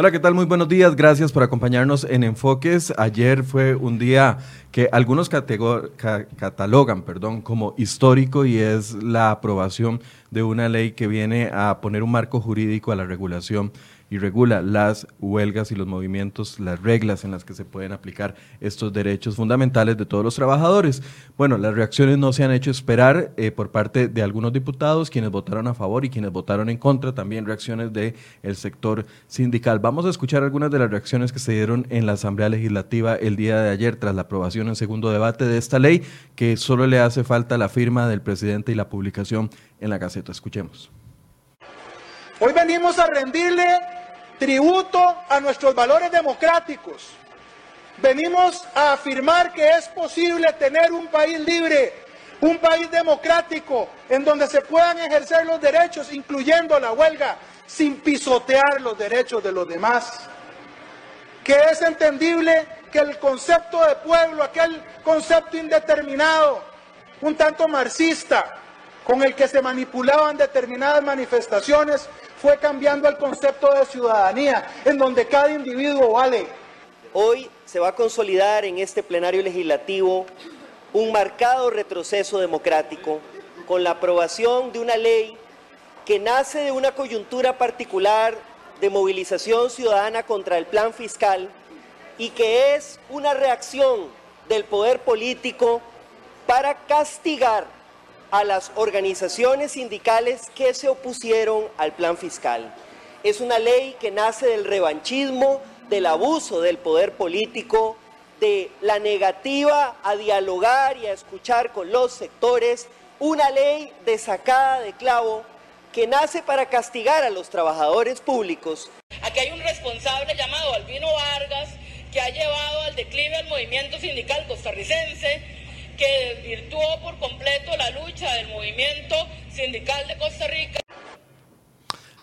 Hola, ¿qué tal? Muy buenos días. Gracias por acompañarnos en Enfoques. Ayer fue un día que algunos catalogan perdón, como histórico y es la aprobación de una ley que viene a poner un marco jurídico a la regulación y regula las huelgas y los movimientos, las reglas en las que se pueden aplicar estos derechos fundamentales de todos los trabajadores. Bueno, las reacciones no se han hecho esperar eh, por parte de algunos diputados, quienes votaron a favor y quienes votaron en contra, también reacciones del el sector sindical. Vamos a escuchar algunas de las reacciones que se dieron en la Asamblea Legislativa el día de ayer tras la aprobación en segundo debate de esta ley, que solo le hace falta la firma del presidente y la publicación en la Gaceta. Escuchemos. Hoy venimos a rendirle tributo a nuestros valores democráticos. Venimos a afirmar que es posible tener un país libre, un país democrático, en donde se puedan ejercer los derechos, incluyendo la huelga, sin pisotear los derechos de los demás. Que es entendible que el concepto de pueblo, aquel concepto indeterminado, un tanto marxista, con el que se manipulaban determinadas manifestaciones, fue cambiando el concepto de ciudadanía, en donde cada individuo vale. Hoy se va a consolidar en este plenario legislativo un marcado retroceso democrático con la aprobación de una ley que nace de una coyuntura particular de movilización ciudadana contra el plan fiscal y que es una reacción del poder político para castigar a las organizaciones sindicales que se opusieron al plan fiscal. Es una ley que nace del revanchismo, del abuso del poder político, de la negativa a dialogar y a escuchar con los sectores, una ley de sacada de clavo que nace para castigar a los trabajadores públicos. Aquí hay un responsable llamado Albino Vargas que ha llevado al declive al movimiento sindical costarricense que desvirtuó por completo la lucha del movimiento sindical de Costa Rica.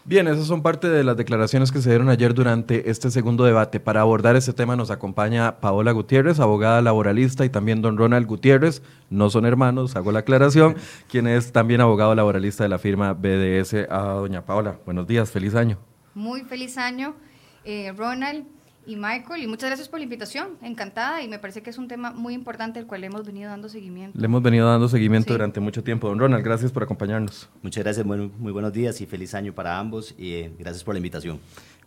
Bien, esas son parte de las declaraciones que se dieron ayer durante este segundo debate. Para abordar este tema nos acompaña Paola Gutiérrez, abogada laboralista, y también don Ronald Gutiérrez, no son hermanos, hago la aclaración, quien es también abogado laboralista de la firma BDS. A doña Paola, buenos días, feliz año. Muy feliz año, eh, Ronald y Michael, y muchas gracias por la invitación, encantada, y me parece que es un tema muy importante al cual le hemos venido dando seguimiento. Le hemos venido dando seguimiento durante mucho tiempo. Don Ronald, gracias por acompañarnos. Muchas gracias, muy, muy buenos días y feliz año para ambos, y eh, gracias por la invitación.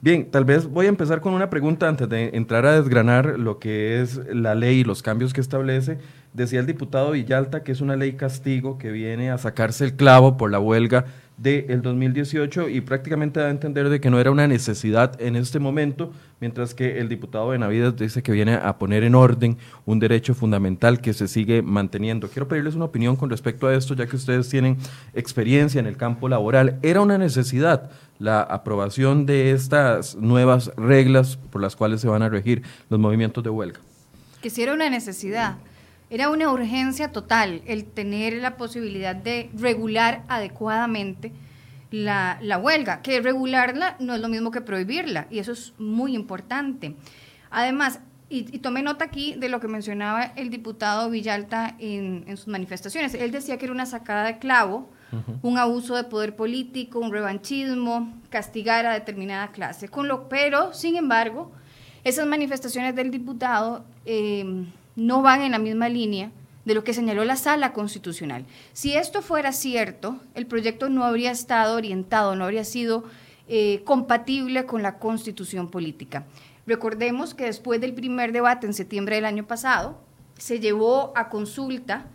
Bien, tal vez voy a empezar con una pregunta antes de entrar a desgranar lo que es la ley y los cambios que establece. Decía el diputado Villalta que es una ley castigo que viene a sacarse el clavo por la huelga del 2018 y prácticamente da a entender de que no era una necesidad en este momento, mientras que el diputado Benavides dice que viene a poner en orden un derecho fundamental que se sigue manteniendo. Quiero pedirles una opinión con respecto a esto, ya que ustedes tienen experiencia en el campo laboral. ¿Era una necesidad la aprobación de estas nuevas reglas por las cuales se van a regir los movimientos de huelga? Que si era una necesidad. Era una urgencia total el tener la posibilidad de regular adecuadamente la, huelga, que regularla no es lo mismo que prohibirla, y eso es muy importante. Además, y, tomé nota aquí de lo que mencionaba el diputado Villalta en, sus manifestaciones. Él decía que era una sacada de clavo, un abuso de poder político, un revanchismo, castigar a determinada clase. Con lo, pero, sin embargo, esas manifestaciones del diputado eh, no van en la misma línea de lo que señaló la sala constitucional. Si esto fuera cierto, el proyecto no habría estado orientado, no habría sido eh, compatible con la constitución política. Recordemos que después del primer debate en septiembre del año pasado, se llevó a consulta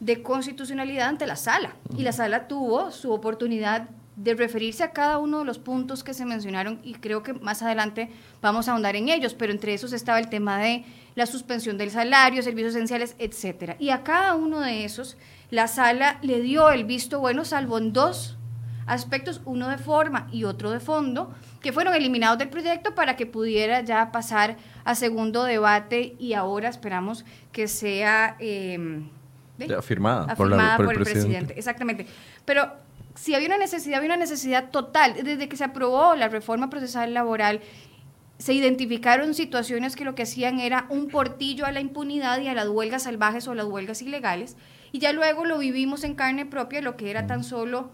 de constitucionalidad ante la sala y la sala tuvo su oportunidad de referirse a cada uno de los puntos que se mencionaron y creo que más adelante vamos a ahondar en ellos, pero entre esos estaba el tema de la suspensión del salario, servicios esenciales, etcétera. Y a cada uno de esos la sala le dio el visto bueno salvo en dos aspectos, uno de forma y otro de fondo, que fueron eliminados del proyecto para que pudiera ya pasar a segundo debate y ahora esperamos que sea eh, afirmada, por, el, presidente. Exactamente. Pero si había una necesidad, había una necesidad total. Desde que se aprobó la reforma procesal laboral, se identificaron situaciones que lo que hacían era un portillo a la impunidad y a las huelgas salvajes o las huelgas ilegales. Y ya luego lo vivimos en carne propia, lo que era tan solo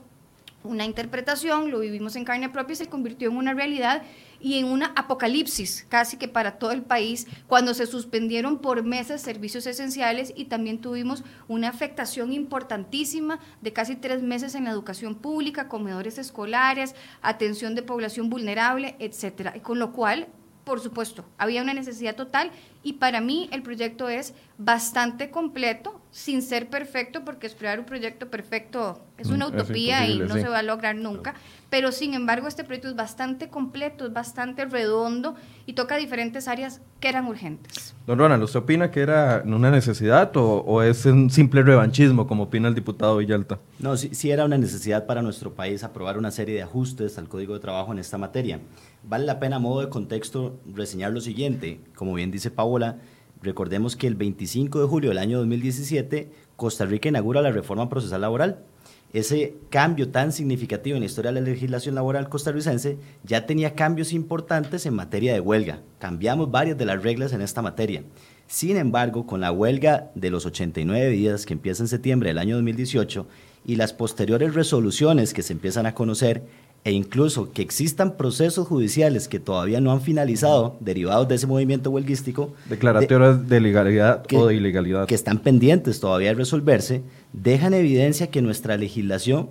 una interpretación, lo vivimos en carne propia y se convirtió en una realidad y en una apocalipsis casi que para todo el país cuando se suspendieron por meses servicios esenciales y también tuvimos una afectación importantísima de casi tres meses en la educación pública, comedores escolares, atención de población vulnerable, etcétera. Con lo cual por supuesto, había una necesidad total y para mí el proyecto es bastante completo, sin ser perfecto, porque esperar un proyecto perfecto es una mm, utopía y no se va a lograr nunca, pero sin embargo este proyecto es bastante completo, es bastante redondo y toca diferentes áreas que eran urgentes. Don Ronald, ¿usted opina que era una necesidad o, es un simple revanchismo, como opina el diputado Villalta? No, sí, sí era una necesidad para nuestro país aprobar una serie de ajustes al Código de Trabajo en esta materia. Vale la pena a modo de contexto reseñar lo siguiente. Como bien dice Paola, recordemos que el 25 de julio del año 2017 Costa Rica inaugura la reforma procesal laboral. Ese cambio tan significativo en la historia de la legislación laboral costarricense ya tenía cambios importantes en materia de huelga. Cambiamos varias de las reglas en esta materia. Sin embargo, con la huelga de los 89 días que empieza en septiembre del año 2018 y las posteriores resoluciones que se empiezan a conocer, e incluso que existan procesos judiciales que todavía no han finalizado derivados de ese movimiento huelguístico. Declaratorias de, legalidad o de ilegalidad. Que están pendientes todavía de resolverse, dejan evidencia que nuestra legislación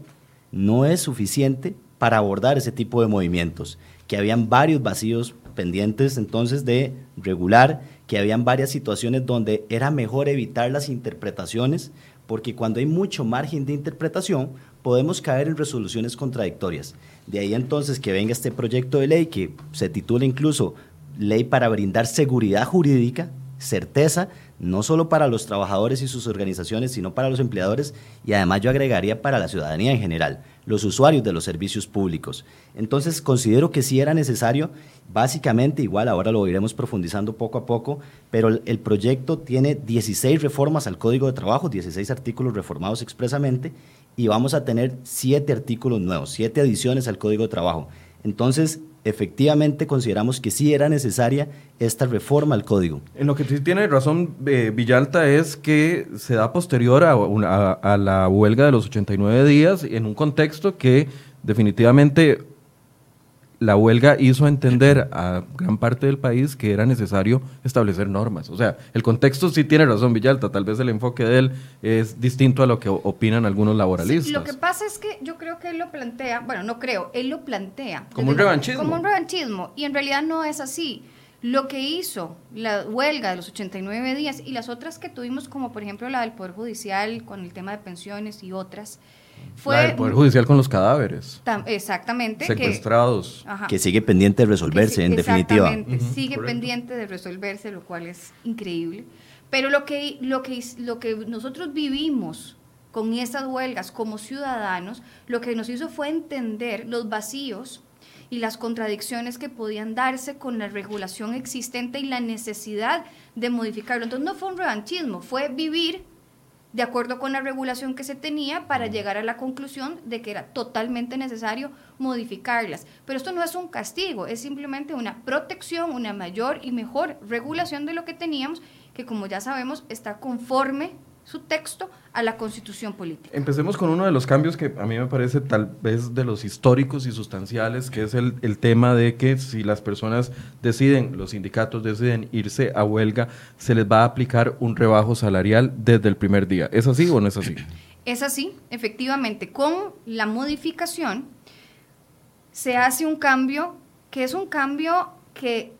no es suficiente para abordar ese tipo de movimientos, que habían varios vacíos pendientes entonces de regular, que habían varias situaciones donde era mejor evitar las interpretaciones, porque cuando hay mucho margen de interpretación, podemos caer en resoluciones contradictorias. De ahí entonces que venga este proyecto de ley que se titula incluso Ley para brindar seguridad jurídica, certeza, no solo para los trabajadores y sus organizaciones, sino para los empleadores y además yo agregaría para la ciudadanía en general, los usuarios de los servicios públicos. Entonces considero que sí era necesario, básicamente igual, ahora lo iremos profundizando poco a poco, pero el, proyecto tiene 16 reformas al Código de Trabajo, 16 artículos reformados expresamente y vamos a tener siete artículos nuevos, siete adiciones al Código de Trabajo. Entonces, efectivamente consideramos que sí era necesaria esta reforma al código. En lo que sí tiene razón eh, Villalta es que se da posterior a, a, la huelga de los 89 días en un contexto que definitivamente la huelga hizo entender a gran parte del país que era necesario establecer normas. O sea, el contexto sí tiene razón Villalta, tal vez el enfoque de él es distinto a lo que opinan algunos laboralistas. lo que pasa es que yo creo que él lo plantea, bueno, no creo, él lo plantea. Como un revanchismo. Como un revanchismo, y en realidad no es así. Lo que hizo la huelga de los 89 días y las otras que tuvimos, como por ejemplo la del Poder Judicial con el tema de pensiones y otras, fue el Poder Judicial con los cadáveres. exactamente. Secuestrados. Que, sigue pendiente de resolverse, en definitiva. sigue pendiente de resolverse, lo cual es increíble. Pero lo que, lo que, lo que nosotros vivimos con esas huelgas como ciudadanos, lo que nos hizo fue entender los vacíos y las contradicciones que podían darse con la regulación existente y la necesidad de modificarlo. Entonces no fue un revanchismo, fue vivir de acuerdo con la regulación que se tenía para llegar a la conclusión de que era totalmente necesario modificarlas. Pero esto no es un castigo, es simplemente una protección, una mayor y mejor regulación de lo que teníamos, que como ya sabemos está conforme su texto a la constitución política. Empecemos con uno de los cambios que a mí me parece tal vez de los históricos y sustanciales, que es el, el, tema de que si las personas deciden, los sindicatos deciden irse a huelga, se les va a aplicar un rebajo salarial desde el primer día. ¿Es así o no es así? Es así, efectivamente. Con la modificación se hace un cambio que es un cambio que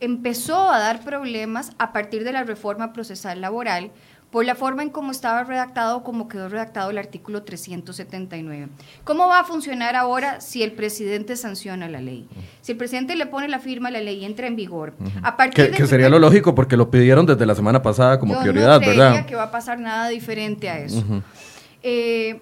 empezó a dar problemas a partir de la reforma procesal laboral, por la forma en cómo estaba redactado, como quedó redactado el artículo 379. ¿Cómo va a funcionar ahora si el presidente sanciona la ley? Si el presidente le pone la firma, la ley entra en vigor. a partir que, sería lo lógico porque lo pidieron desde la semana pasada como prioridad, no ¿verdad? que va a pasar nada diferente a eso. Eh,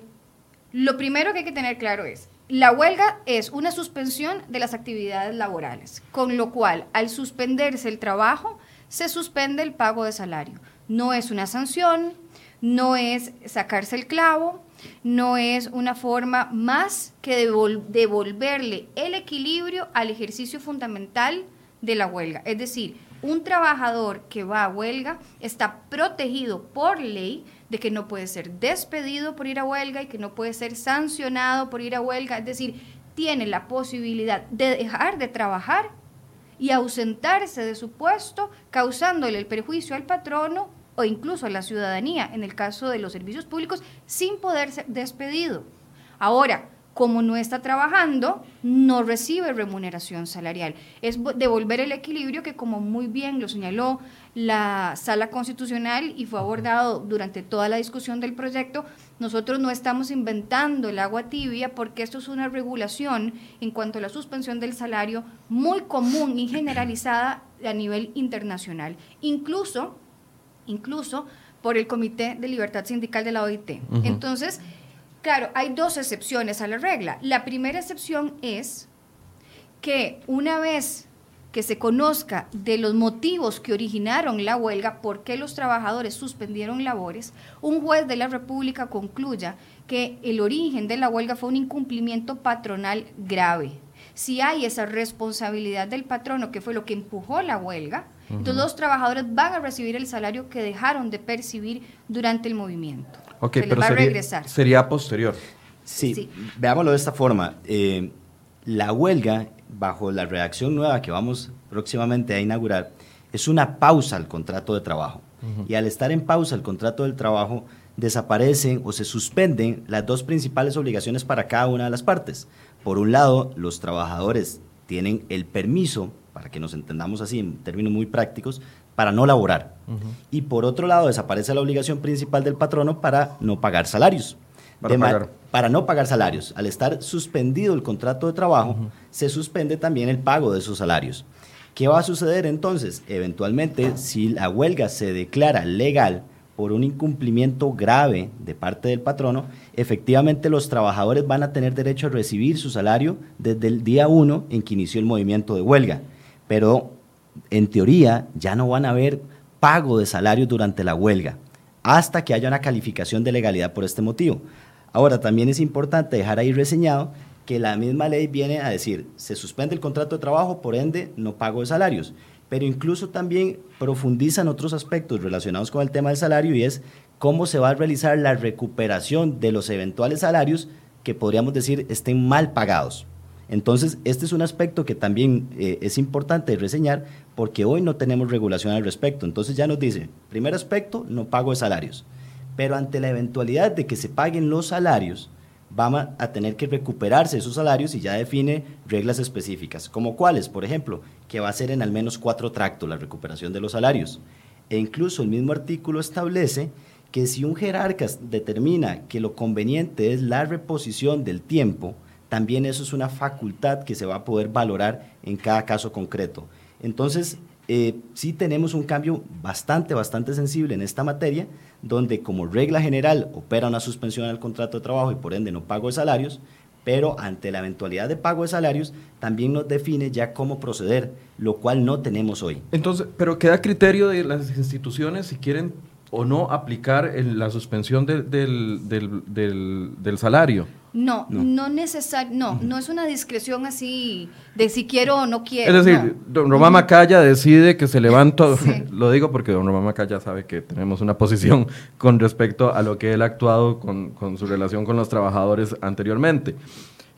lo primero que hay que tener claro es, la huelga es una suspensión de las actividades laborales, con lo cual al suspenderse el trabajo, se suspende el pago de salario. No es una sanción, no es sacarse el clavo, no es una forma más que devolverle el equilibrio al ejercicio fundamental de la huelga. Es decir, un trabajador que va a huelga está protegido por ley de que no puede ser despedido por ir a huelga y que no puede ser sancionado por ir a huelga. Es decir, tiene la posibilidad de dejar de trabajar y ausentarse de su puesto, causándole el perjuicio al patrono o incluso a la ciudadanía, en el caso de los servicios públicos, sin poder ser despedido. Ahora, como no está trabajando, no recibe remuneración salarial. Es devolver el equilibrio que, como muy bien lo señaló la sala constitucional y fue abordado durante toda la discusión del proyecto, nosotros no estamos inventando el agua tibia porque esto es una regulación en cuanto a la suspensión del salario muy común y generalizada a nivel internacional, incluso, incluso por el Comité de Libertad Sindical de la OIT. Entonces, Claro, hay dos excepciones a la regla. La primera excepción es que una vez que se conozca de los motivos que originaron la huelga, por qué los trabajadores suspendieron labores, un juez de la República concluya que el origen de la huelga fue un incumplimiento patronal grave. Si hay esa responsabilidad del patrono, que fue lo que empujó la huelga, entonces los trabajadores van a recibir el salario que dejaron de percibir durante el movimiento. Ok, pero sería, posterior. Sí, veámoslo de esta forma. Eh, la huelga, bajo la redacción nueva que vamos próximamente a inaugurar, es una pausa al contrato de trabajo. Y al estar en pausa el contrato del trabajo, desaparecen o se suspenden las dos principales obligaciones para cada una de las partes. Por un lado, los trabajadores tienen el permiso, para que nos entendamos así en términos muy prácticos, para no laborar. Y por otro lado, desaparece la obligación principal del patrono para no pagar salarios. Para, no pagar salarios. Al estar suspendido el contrato de trabajo, se suspende también el pago de esos salarios. ¿Qué va a suceder entonces? Eventualmente, si la huelga se declara legal por un incumplimiento grave de parte del patrono, efectivamente los trabajadores van a tener derecho a recibir su salario desde el día 1 en que inició el movimiento de huelga. Pero en teoría, ya no van a haber pago de salarios durante la huelga, hasta que haya una calificación de legalidad por este motivo. Ahora, también es importante dejar ahí reseñado que la misma ley viene a decir, se suspende el contrato de trabajo, por ende, no pago de salarios. Pero incluso también profundizan otros aspectos relacionados con el tema del salario y es cómo se va a realizar la recuperación de los eventuales salarios que podríamos decir estén mal pagados. Entonces, este es un aspecto que también eh, es importante reseñar porque hoy no tenemos regulación al respecto. Entonces ya nos dice, primer aspecto, no pago de salarios. Pero ante la eventualidad de que se paguen los salarios, vamos a tener que recuperarse esos salarios y ya define reglas específicas, como cuáles, por ejemplo, que va a ser en al menos cuatro tractos la recuperación de los salarios. E incluso el mismo artículo establece que si un jerarca determina que lo conveniente es la reposición del tiempo, también eso es una facultad que se va a poder valorar en cada caso concreto. Entonces, eh, sí tenemos un cambio bastante, bastante sensible en esta materia, donde como regla general opera una suspensión al contrato de trabajo y por ende no pago de salarios, pero ante la eventualidad de pago de salarios también nos define ya cómo proceder, lo cual no tenemos hoy. Entonces, pero queda criterio de las instituciones si quieren o no aplicar la suspensión del, del salario. No, no, necesario, no, no es una discreción así de si quiero o no quiero. Es decir, don Román Macaya decide que se levanta, lo digo porque don Román Macaya sabe que tenemos una posición con respecto a lo que él ha actuado con, con su relación con los trabajadores anteriormente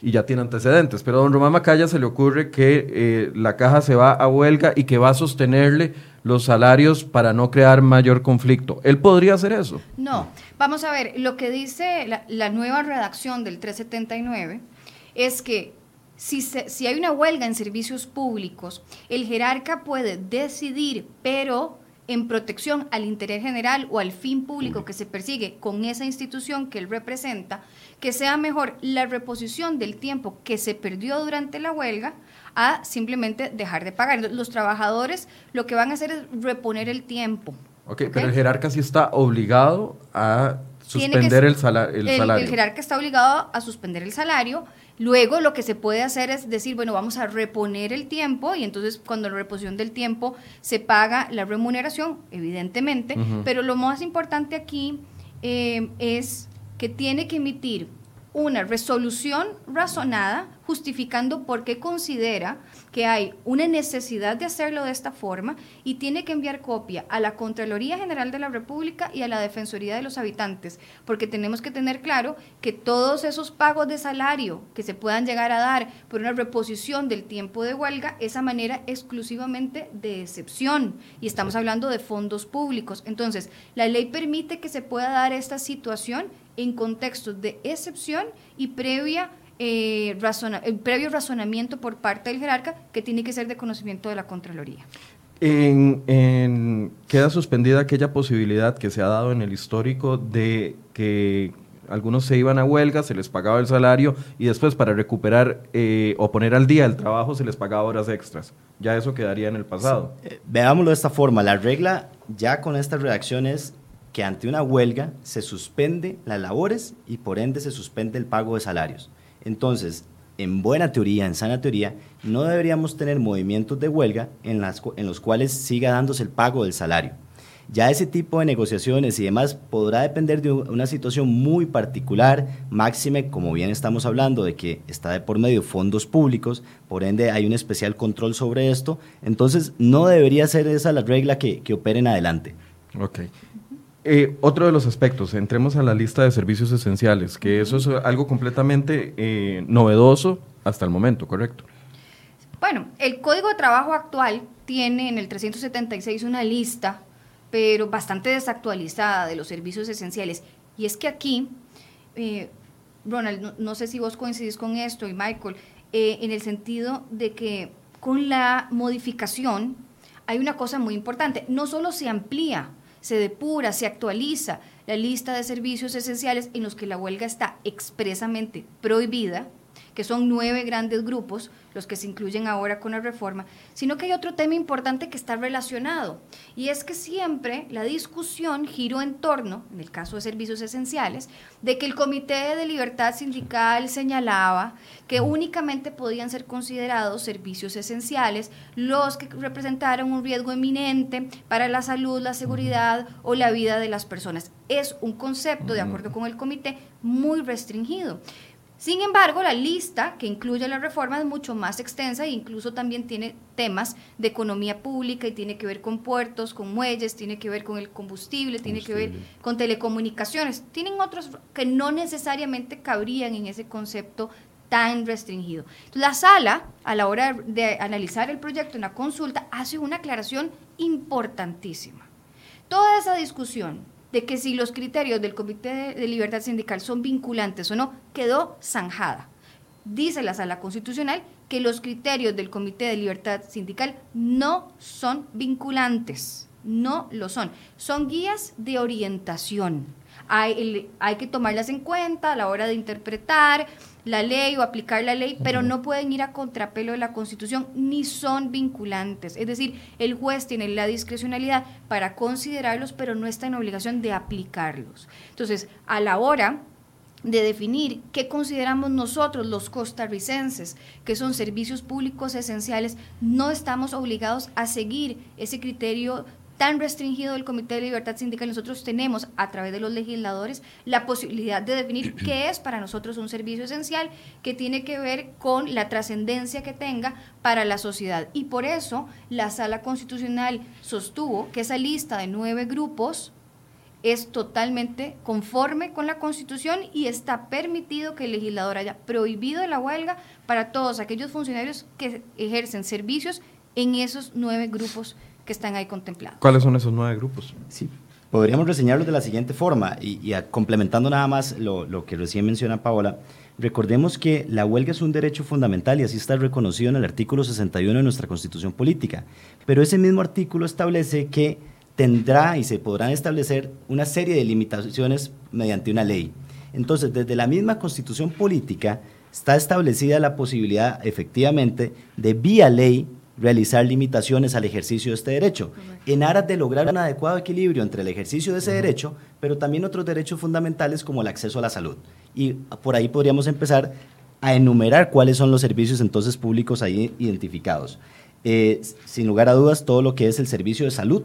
y ya tiene antecedentes. Pero a don Román Macaya se le ocurre que eh, la caja se va a huelga y que va a sostenerle los salarios para no crear mayor conflicto. ¿Él podría hacer eso? No. Vamos a ver, lo que dice la, nueva redacción del 379 es que si, si hay una huelga en servicios públicos, el jerarca puede decidir, pero en protección al interés general o al fin público que se persigue con esa institución que él representa, que sea mejor la reposición del tiempo que se perdió durante la huelga a simplemente dejar de pagar. Los trabajadores lo que van a hacer es reponer el tiempo. Ok, pero el jerarca sí está obligado a suspender el, salario. El jerarca está obligado a suspender el salario. Luego lo que se puede hacer es decir, bueno, vamos a reponer el tiempo y entonces cuando la reposición del tiempo se paga la remuneración, evidentemente, pero lo más importante aquí eh, es que tiene que emitir una resolución razonada justificando por qué considera que hay una necesidad de hacerlo de esta forma y tiene que enviar copia a la Contraloría General de la República y a la Defensoría de los Habitantes, porque tenemos que tener claro que todos esos pagos de salario que se puedan llegar a dar por una reposición del tiempo de huelga, esa manera exclusivamente de excepción y estamos hablando de fondos públicos. Entonces, la ley permite que se pueda dar esta situación en contextos de excepción y previa eh, el previo razonamiento por parte del jerarca que tiene que ser de conocimiento de la Contraloría. En, queda suspendida aquella posibilidad que se ha dado en el histórico de que algunos se iban a huelga, se les pagaba el salario y después para recuperar eh, o poner al día el trabajo se les pagaba horas extras. Ya eso quedaría en el pasado. Eh, veámoslo de esta forma, la regla ya con estas redacciones que ante una huelga se suspende las labores y por ende se suspende el pago de salarios. Entonces, en buena teoría, en sana teoría, no deberíamos tener movimientos de huelga en, las, en los cuales siga dándose el pago del salario. Ya ese tipo de negociaciones y demás podrá depender de una situación muy particular, máxime, como bien estamos hablando, de que está de por medio fondos públicos, por ende hay un especial control sobre esto, entonces no debería ser esa la regla que, que opere en adelante. Ok. Eh, otro de los aspectos, entremos a la lista de servicios esenciales, que eso es algo completamente eh, novedoso hasta el momento, ¿correcto? Bueno, el Código de Trabajo actual tiene en el 376 una lista, pero bastante desactualizada de los servicios esenciales. Y es que aquí, eh, Ronald, no, sé si vos coincidís con esto y Michael, en el sentido de que con la modificación hay una cosa muy importante, no solo se amplía, se depura, se actualiza la lista de servicios esenciales en los que la huelga está expresamente prohibida, que son nueve grandes grupos, los que se incluyen ahora con la reforma, sino que hay otro tema importante que está relacionado, y es que siempre la discusión giró en torno, en el caso de servicios esenciales, de que el Comité de Libertad Sindical señalaba que únicamente podían ser considerados servicios esenciales los que representaran un riesgo eminente para la salud, la seguridad o la vida de las personas. Es un concepto, de acuerdo con el comité, muy restringido. Sin embargo, la lista que incluye la reforma es mucho más extensa e incluso también tiene temas de economía pública y tiene que ver con puertos, con muelles, tiene que ver con el combustible, tiene que ver con telecomunicaciones. Tienen otros que no necesariamente cabrían en ese concepto tan restringido. La sala, a la hora de analizar el proyecto en la consulta, hace una aclaración importantísima. Toda esa discusión de que si los criterios del Comité de Libertad Sindical son vinculantes o no, quedó zanjada. Dice la Sala Constitucional que los criterios del Comité de Libertad Sindical no son vinculantes, no lo son, son guías de orientación. Hay, hay que tomarlas en cuenta a la hora de interpretar, la ley o aplicar la ley, pero no pueden ir a contrapelo de la Constitución ni son vinculantes. Es decir, el juez tiene la discrecionalidad para considerarlos, pero no está en obligación de aplicarlos. Entonces, a la hora de definir qué consideramos nosotros los costarricenses, que son servicios públicos esenciales, no estamos obligados a seguir ese criterio tan restringido del Comité de Libertad Sindical, nosotros tenemos a través de los legisladores la posibilidad de definir qué es para nosotros un servicio esencial que tiene que ver con la trascendencia que tenga para la sociedad. Y por eso la Sala Constitucional sostuvo que esa lista de nueve grupos es totalmente conforme con la Constitución y está permitido que el legislador haya prohibido la huelga para todos aquellos funcionarios que ejercen servicios en esos nueve grupos que están ahí contemplados. ¿Cuáles son esos nueve grupos? Sí, podríamos reseñarlos de la siguiente forma y, complementando nada más lo, lo, que recién menciona Paola, recordemos que la huelga es un derecho fundamental y así está reconocido en el artículo 61 de nuestra Constitución Política, pero ese mismo artículo establece que tendrá y se podrán establecer una serie de limitaciones mediante una ley. Entonces, desde la misma Constitución Política está establecida la posibilidad efectivamente de vía ley realizar limitaciones al ejercicio de este derecho, en aras de lograr un adecuado equilibrio entre el ejercicio de ese derecho, pero también otros derechos fundamentales como el acceso a la salud. Y por ahí podríamos empezar a enumerar cuáles son los servicios entonces públicos ahí identificados. Eh, sin lugar a dudas, todo lo que es el servicio de salud,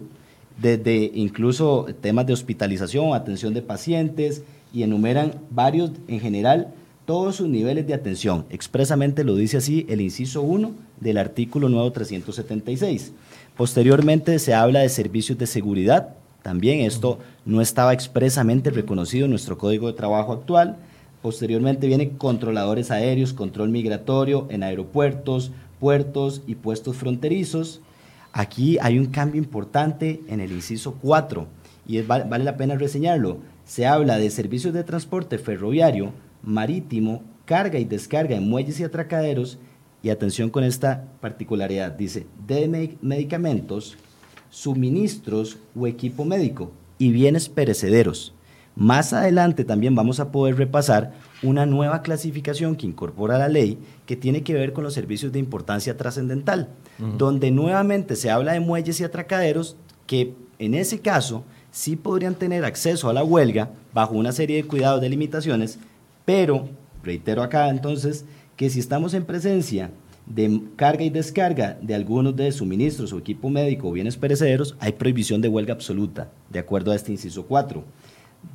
desde incluso temas de hospitalización, atención de pacientes, y enumeran varios en general todos sus niveles de atención. Expresamente lo dice así el inciso 1 del artículo nuevo 376. Posteriormente se habla de servicios de seguridad. También esto no estaba expresamente reconocido en nuestro código de trabajo actual. Posteriormente vienen controladores aéreos, control migratorio en aeropuertos, puertos y puestos fronterizos. Aquí hay un cambio importante en el inciso 4 y vale la pena reseñarlo. Se habla de servicios de transporte ferroviario, marítimo, carga y descarga en muelles y atracaderos. Y atención con esta particularidad, dice, de medicamentos, suministros o equipo médico y bienes perecederos. Más adelante también vamos a poder repasar una nueva clasificación que incorpora la ley que tiene que ver con los servicios de importancia trascendental, donde nuevamente se habla de muelles y atracaderos que en ese caso sí podrían tener acceso a la huelga bajo una serie de cuidados de limitaciones, pero reitero acá entonces que si estamos en presencia de carga y descarga de algunos de suministros o equipo médico o bienes perecederos, hay prohibición de huelga absoluta, de acuerdo a este inciso 4.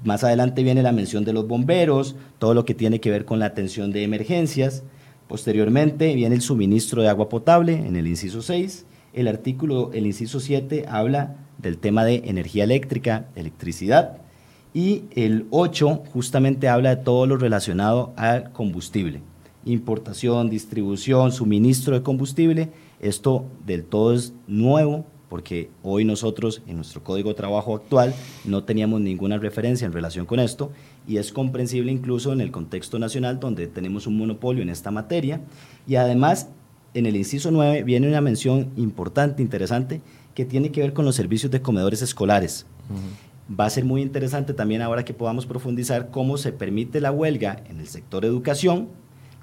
Más adelante viene la mención de los bomberos, todo lo que tiene que ver con la atención de emergencias. Posteriormente viene el suministro de agua potable en el inciso 6. El artículo, el inciso 7, habla del tema de energía eléctrica, electricidad. Y el 8 justamente habla de todo lo relacionado al combustible. Importación, distribución, suministro de combustible. Esto del todo es nuevo porque hoy nosotros en nuestro código de trabajo actual no teníamos ninguna referencia en relación con esto y es comprensible incluso en el contexto nacional donde tenemos un monopolio en esta materia y además en el inciso 9 viene una mención importante, interesante, que tiene que ver con los servicios de comedores escolares. Va a ser muy interesante también ahora que podamos profundizar cómo se permite la huelga en el sector educación,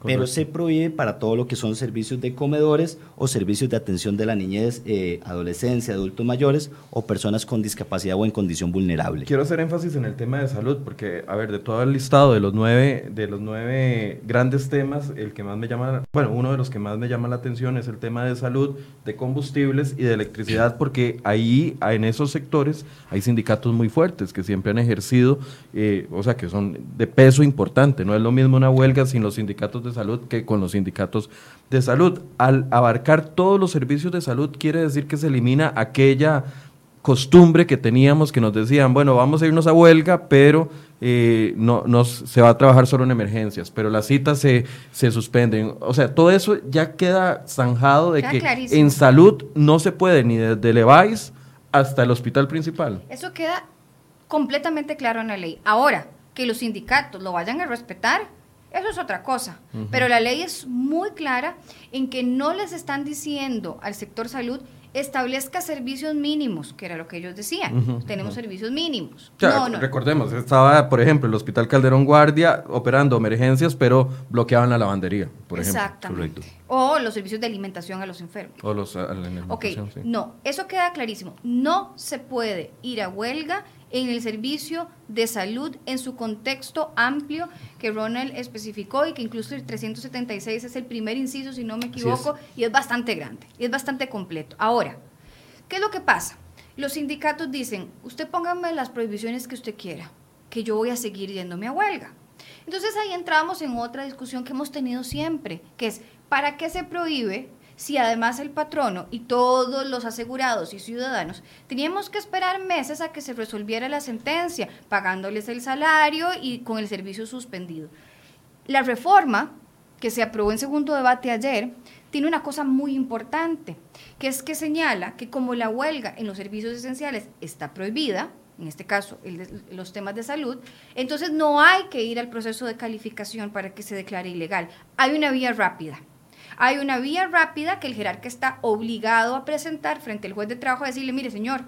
pero se prohíbe para todo lo que son servicios de comedores o servicios de atención de la niñez, eh, adolescencia, adultos mayores o personas con discapacidad o en condición vulnerable. Quiero hacer énfasis en el tema de salud, porque, a ver, de todo el listado de los nueve, de los nueve grandes temas, el que más me llama, bueno, uno de los que más me llama la atención es el tema de salud, de combustibles y de electricidad, porque ahí, en esos sectores, hay sindicatos muy fuertes que siempre han ejercido, eh, o sea, que son de peso importante, no es lo mismo una huelga sin los sindicatos de salud que con los sindicatos de salud. Al abarcar todos los servicios de salud quiere decir que se elimina aquella costumbre que teníamos que nos decían, bueno, vamos a irnos a huelga, pero eh, no, se va a trabajar solo en emergencias, pero las citas se, se suspenden. O sea, todo eso ya queda zanjado de que en salud no se puede ni desde Levi's hasta el hospital principal. Eso queda completamente claro en la ley. Ahora, que los sindicatos lo vayan a respetar, eso es otra cosa. Pero la ley es muy clara en que no les están diciendo al sector salud establezca servicios mínimos, que era lo que ellos decían. Tenemos servicios mínimos. no, no. Recordemos, estaba, por ejemplo, el Hospital Calderón Guardia operando emergencias, pero bloqueaban la lavandería, por ejemplo. Exactamente. O los servicios de alimentación a los enfermos. O los Ok, no, eso queda clarísimo. No se puede ir a huelga en el servicio de salud en su contexto amplio que Ronald especificó y que incluso el 376 es el primer inciso, si no me equivoco, y es bastante grande, y es bastante completo. Ahora, ¿qué es lo que pasa? Los sindicatos dicen, usted póngame las prohibiciones que usted quiera, que yo voy a seguir yéndome a huelga. Entonces ahí entramos en otra discusión que hemos tenido siempre, que es, ¿para qué se prohíbe si además el patrono y todos los asegurados y ciudadanos teníamos que esperar meses a que se resolviera la sentencia, pagándoles el salario y con el servicio suspendido. La reforma que se aprobó en segundo debate ayer tiene una cosa muy importante, que es que señala que como la huelga en los servicios esenciales está prohibida, en este caso los temas de salud, entonces no hay que ir al proceso de calificación para que se declare ilegal. Hay una vía rápida hay una vía rápida que el jerarca está obligado a presentar frente al juez de trabajo a decirle, mire señor,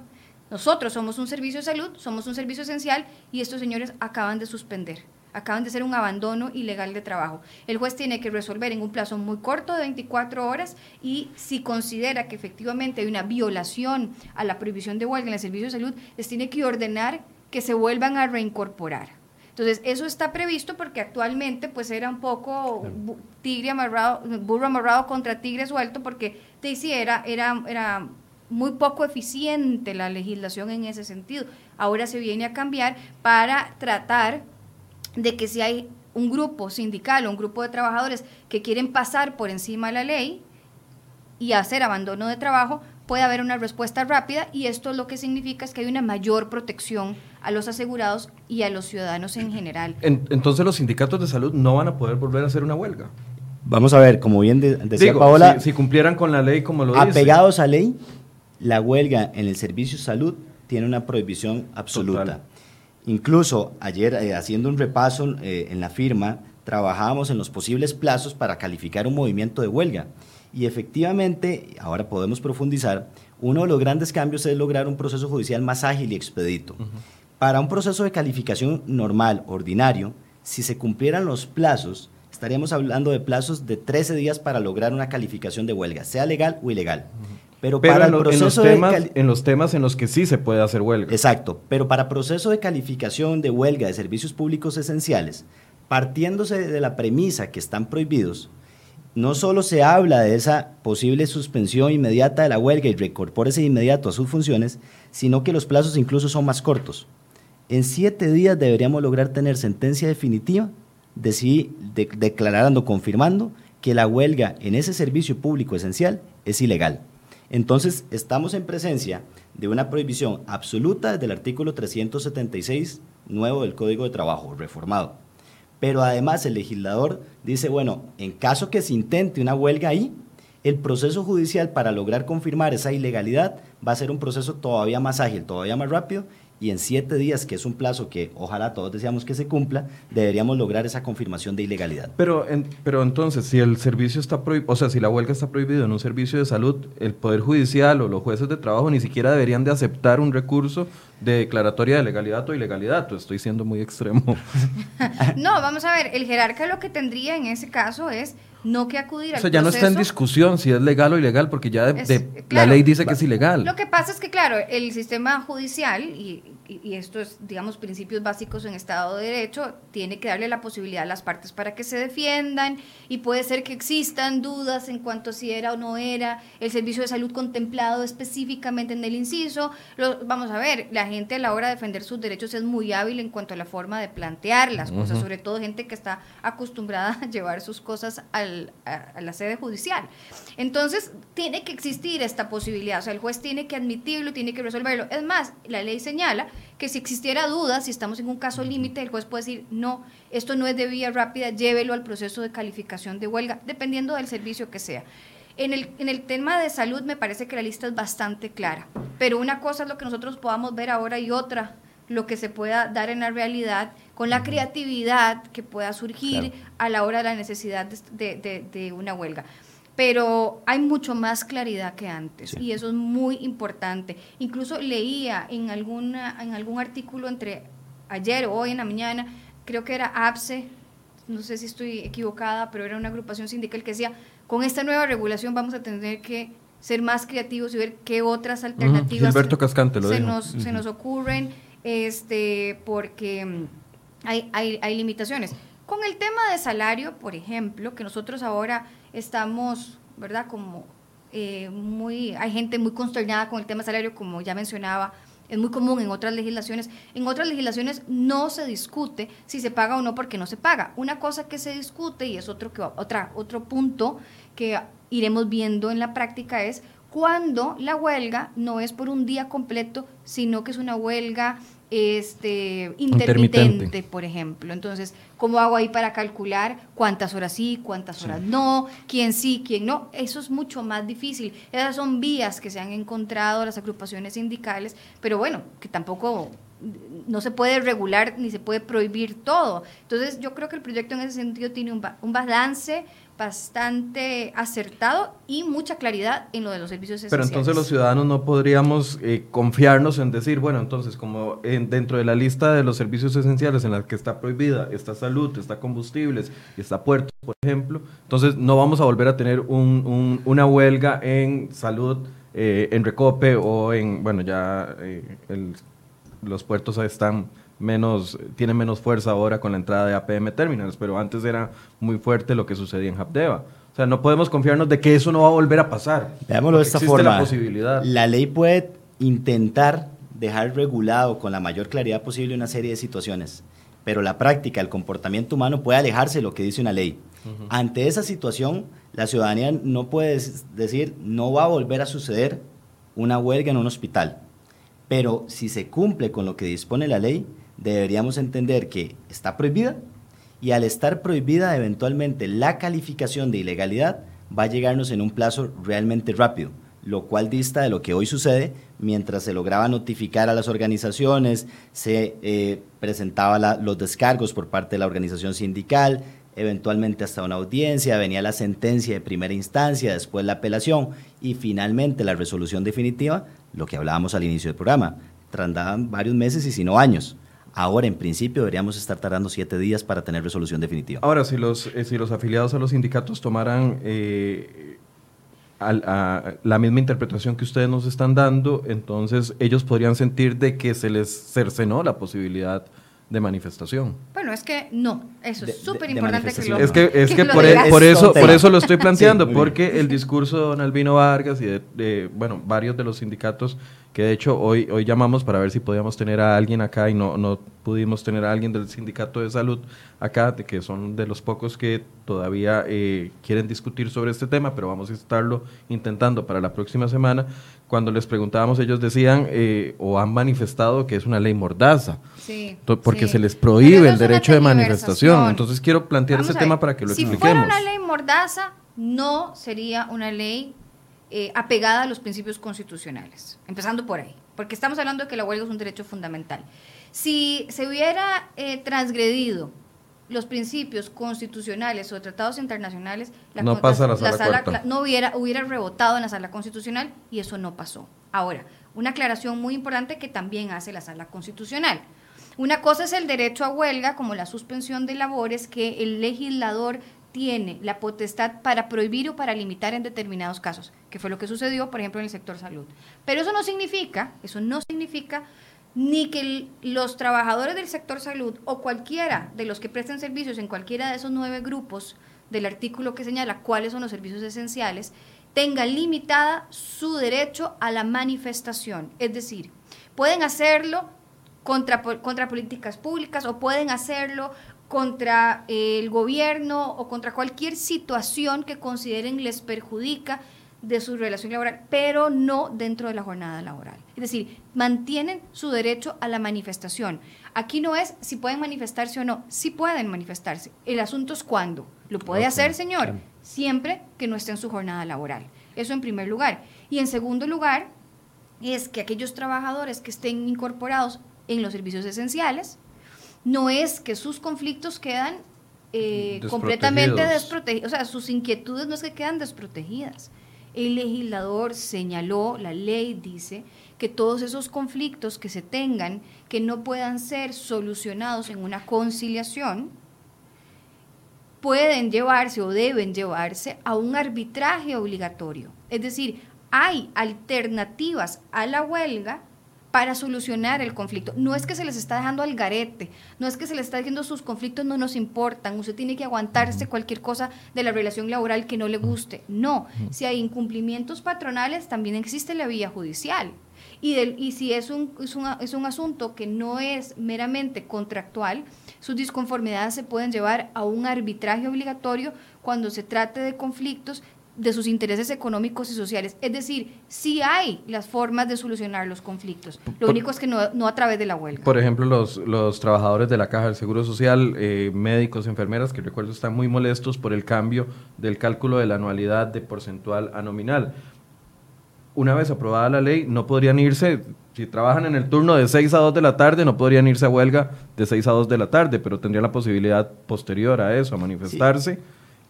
nosotros somos un servicio de salud, somos un servicio esencial y estos señores acaban de suspender, acaban de hacer un abandono ilegal de trabajo. El juez tiene que resolver en un plazo muy corto de 24 horas y si considera que efectivamente hay una violación a la prohibición de huelga en el servicio de salud, les tiene que ordenar que se vuelvan a reincorporar. Entonces, eso está previsto porque actualmente pues era un poco tigre amarrado, burro amarrado contra tigre suelto porque te hiciera, era, era muy poco eficiente la legislación en ese sentido. Ahora se viene a cambiar para tratar de que si hay un grupo sindical o un grupo de trabajadores que quieren pasar por encima de la ley y hacer abandono de trabajo, puede haber una respuesta rápida y esto lo que significa es que hay una mayor protección a los asegurados y a los ciudadanos en general. entonces los sindicatos de salud no van a poder volver a hacer una huelga. Vamos a ver, como bien decía Paola, si, cumplieran con la ley como lo apegados a ley, la huelga en el servicio de salud tiene una prohibición absoluta. Incluso ayer, eh, haciendo un repaso eh, en la firma, trabajábamos en los posibles plazos para calificar un movimiento de huelga. Y efectivamente, ahora podemos profundizar, uno de los grandes cambios es lograr un proceso judicial más ágil y expedito. Para un proceso de calificación normal, ordinario, si se cumplieran los plazos, estaríamos hablando de plazos de 13 días para lograr una calificación de huelga, sea legal o ilegal. Pero, para el proceso en los, temas, en los temas en los que sí se puede hacer huelga. Exacto, pero para proceso de calificación de huelga de servicios públicos esenciales, partiéndose de la premisa que están prohibidos, no solo se habla de esa posible suspensión inmediata de la huelga y recorpórese de inmediato a sus funciones, sino que los plazos incluso son más cortos. En siete días deberíamos lograr tener sentencia definitiva de si declarando, confirmando que la huelga en ese servicio público esencial es ilegal. Entonces, estamos en presencia de una prohibición absoluta del artículo 376 nuevo del Código de Trabajo, reformado. Pero además el legislador dice, bueno, en caso que se intente una huelga ahí, el proceso judicial para lograr confirmar esa ilegalidad va a ser un proceso todavía más ágil, todavía más rápido y en siete días, que es un plazo que ojalá todos deseamos que se cumpla, deberíamos lograr esa confirmación de ilegalidad. Pero, pero entonces, si el servicio está prohibido, o sea, si la huelga está prohibida en un servicio de salud, el Poder Judicial o los jueces de trabajo ni siquiera deberían de aceptar un recurso de declaratoria de legalidad o ilegalidad. Estoy siendo muy extremo. no, vamos a ver, el jerarca lo que tendría en ese caso es no que acudir al O sea, ya no está en discusión si es legal o ilegal, porque ya la ley dice que es ilegal. Lo que pasa es que, claro, el sistema judicial, y, y, esto es, digamos, principios básicos en Estado de Derecho, tiene que darle la posibilidad a las partes para que se defiendan, y puede ser que existan dudas en cuanto a si era o no era el servicio de salud contemplado específicamente en el inciso. vamos a ver, la gente a la hora de defender sus derechos es muy hábil en cuanto a la forma de plantear las cosas, sobre todo gente que está acostumbrada a llevar sus cosas al a, la sede judicial. Entonces, tiene que existir esta posibilidad, o sea, el juez tiene que admitirlo, tiene que resolverlo. Es más, la ley señala que si existiera duda, si estamos en un caso límite, el juez puede decir, no, esto no es de vía rápida, llévelo al proceso de calificación de huelga, dependiendo del servicio que sea. En el, en el tema de salud me parece que la lista es bastante clara, pero una cosa es lo que nosotros podamos ver ahora y otra lo que se pueda dar en la realidad, con la creatividad que pueda surgir a la hora de la necesidad de, una huelga. Pero hay mucho más claridad que antes y eso es muy importante. Incluso leía en, alguna, en algún artículo entre ayer o hoy en la mañana, creo que era APSE, no sé si estoy equivocada, pero era una agrupación sindical que decía, con esta nueva regulación vamos a tener que ser más creativos y ver qué otras alternativas Cascante se, nos, se nos ocurren este, porque mm, hay, hay, hay limitaciones. Con el tema de salario, por ejemplo, que nosotros ahora estamos, ¿verdad? Como eh, muy, hay gente muy consternada con el tema salario, como ya mencionaba, es muy común en otras legislaciones. En otras legislaciones no se discute si se paga o no porque no se paga. Una cosa que se discute y es otro, que, otra, otro punto que iremos viendo en la práctica es cuando la huelga no es por un día completo, sino que es una huelga este, intermitente, por ejemplo. Entonces, ¿cómo hago ahí para calcular cuántas horas sí, cuántas horas no, quién sí, quién no? Eso es mucho más difícil. Esas son vías que se han encontrado las agrupaciones sindicales, pero bueno, que tampoco no se puede regular ni se puede prohibir todo. Entonces, yo creo que el proyecto en ese sentido tiene un, un balance bastante acertado y mucha claridad en lo de los servicios esenciales. Pero entonces los ciudadanos no podríamos eh, confiarnos en decir, bueno, entonces como dentro de la lista de los servicios esenciales en la que está prohibida, está salud, está combustibles y está puertos, por ejemplo, entonces no vamos a volver a tener una huelga en salud, eh, en Recope o en, bueno, ya eh, los puertos están menos, tiene menos fuerza ahora con la entrada de APM Terminals, pero antes era muy fuerte lo que sucedía en Habdeba. O sea, no podemos confiarnos de que eso no va a volver a pasar. Veámoslo de esta forma. La, posibilidad. la ley puede intentar dejar regulado con la mayor claridad posible una serie de situaciones, pero la práctica, el comportamiento humano puede alejarse de lo que dice una ley. Ante esa situación, la ciudadanía no puede decir, no va a volver a suceder una huelga en un hospital. Pero si se cumple con lo que dispone la ley, deberíamos entender que está prohibida y al estar prohibida eventualmente la calificación de ilegalidad va a llegarnos en un plazo realmente rápido, lo cual dista de lo que hoy sucede mientras se lograba notificar a las organizaciones, se eh, presentaba los descargos por parte de la organización sindical, eventualmente hasta una audiencia, venía la sentencia de primera instancia, después la apelación y finalmente la resolución definitiva, lo que hablábamos al inicio del programa. Tardaban varios meses y si no años. Ahora, en principio, deberíamos estar tardando siete días para tener resolución definitiva. Ahora, si los, eh, si los afiliados a los sindicatos tomaran eh, la misma interpretación que ustedes nos están dando, entonces ellos podrían sentir de que se les cercenó la posibilidad de manifestación. Bueno, es que no, eso es súper importante que lo Es que, es que, por, e, por, eso, por eso lo estoy planteando, porque el discurso de don Albino Vargas y de, bueno, varios de los sindicatos que de hecho hoy, hoy llamamos para ver si podíamos tener a alguien acá y no, no pudimos tener a alguien del sindicato de salud acá, de que son de los pocos que todavía eh, quieren discutir sobre este tema, pero vamos a estarlo intentando para la próxima semana. Cuando les preguntábamos, ellos decían eh, o han manifestado que es una ley mordaza, porque se les prohíbe el derecho de manifestación. Entonces quiero plantear ese tema para que lo expliquemos. Si fuera una ley mordaza, no sería una ley eh, apegada a los principios constitucionales, empezando por ahí, porque estamos hablando de que la huelga es un derecho fundamental. Si se hubiera eh, transgredido los principios constitucionales o tratados internacionales, la, no pasa la sala, no hubiera, hubiera rebotado en la sala constitucional y eso no pasó. Ahora, una aclaración muy importante que también hace la sala constitucional. Una cosa es el derecho a huelga, como la suspensión de labores, que el legislador tiene la potestad para prohibir o para limitar en determinados casos, que fue lo que sucedió, por ejemplo, en el sector salud. Pero eso no significa, eso no significa ni que los trabajadores del sector salud o cualquiera de los que presten servicios en cualquiera de esos nueve grupos del artículo que señala cuáles son los servicios esenciales, tengan limitada su derecho a la manifestación. Es decir, pueden hacerlo contra, contra políticas públicas o pueden hacerlo contra el gobierno o contra cualquier situación que consideren les perjudica de su relación laboral, pero no dentro de la jornada laboral. Es decir, mantienen su derecho a la manifestación. Aquí no es si pueden manifestarse o no, si pueden manifestarse. El asunto es cuándo. Lo puede hacer, señor, siempre que no esté en su jornada laboral. Eso en primer lugar. Y en segundo lugar, es que aquellos trabajadores que estén incorporados en los servicios esenciales, no es que sus conflictos quedan eh, completamente desprotegidos, o sea, sus inquietudes no es que quedan desprotegidas. El legislador señaló, la ley dice, que todos esos conflictos que se tengan, que no puedan ser solucionados en una conciliación, pueden llevarse o deben llevarse a un arbitraje obligatorio. Es decir, hay alternativas a la huelga para solucionar el conflicto. No es que se les está dejando al garete, no es que se les está diciendo sus conflictos no nos importan, usted tiene que aguantarse cualquier cosa de la relación laboral que no le guste. No, si hay incumplimientos patronales, también existe la vía judicial. Y, del, y si es un, es, es un asunto que no es meramente contractual, sus disconformidades se pueden llevar a un arbitraje obligatorio cuando se trate de conflictos de sus intereses económicos y sociales. Es decir, sí hay las formas de solucionar los conflictos. Lo único es que no, no, a través de la huelga. Por ejemplo, los, los trabajadores de la Caja del Seguro Social, eh, médicos, enfermeras, que recuerdo están muy molestos por el cambio del cálculo de la anualidad de porcentual a nominal. Una vez aprobada la ley, no podrían irse, si trabajan en el turno de 6 a 2 de la tarde, no podrían irse a huelga de 6 a 2 de la tarde, pero tendrían la posibilidad posterior a eso, a manifestarse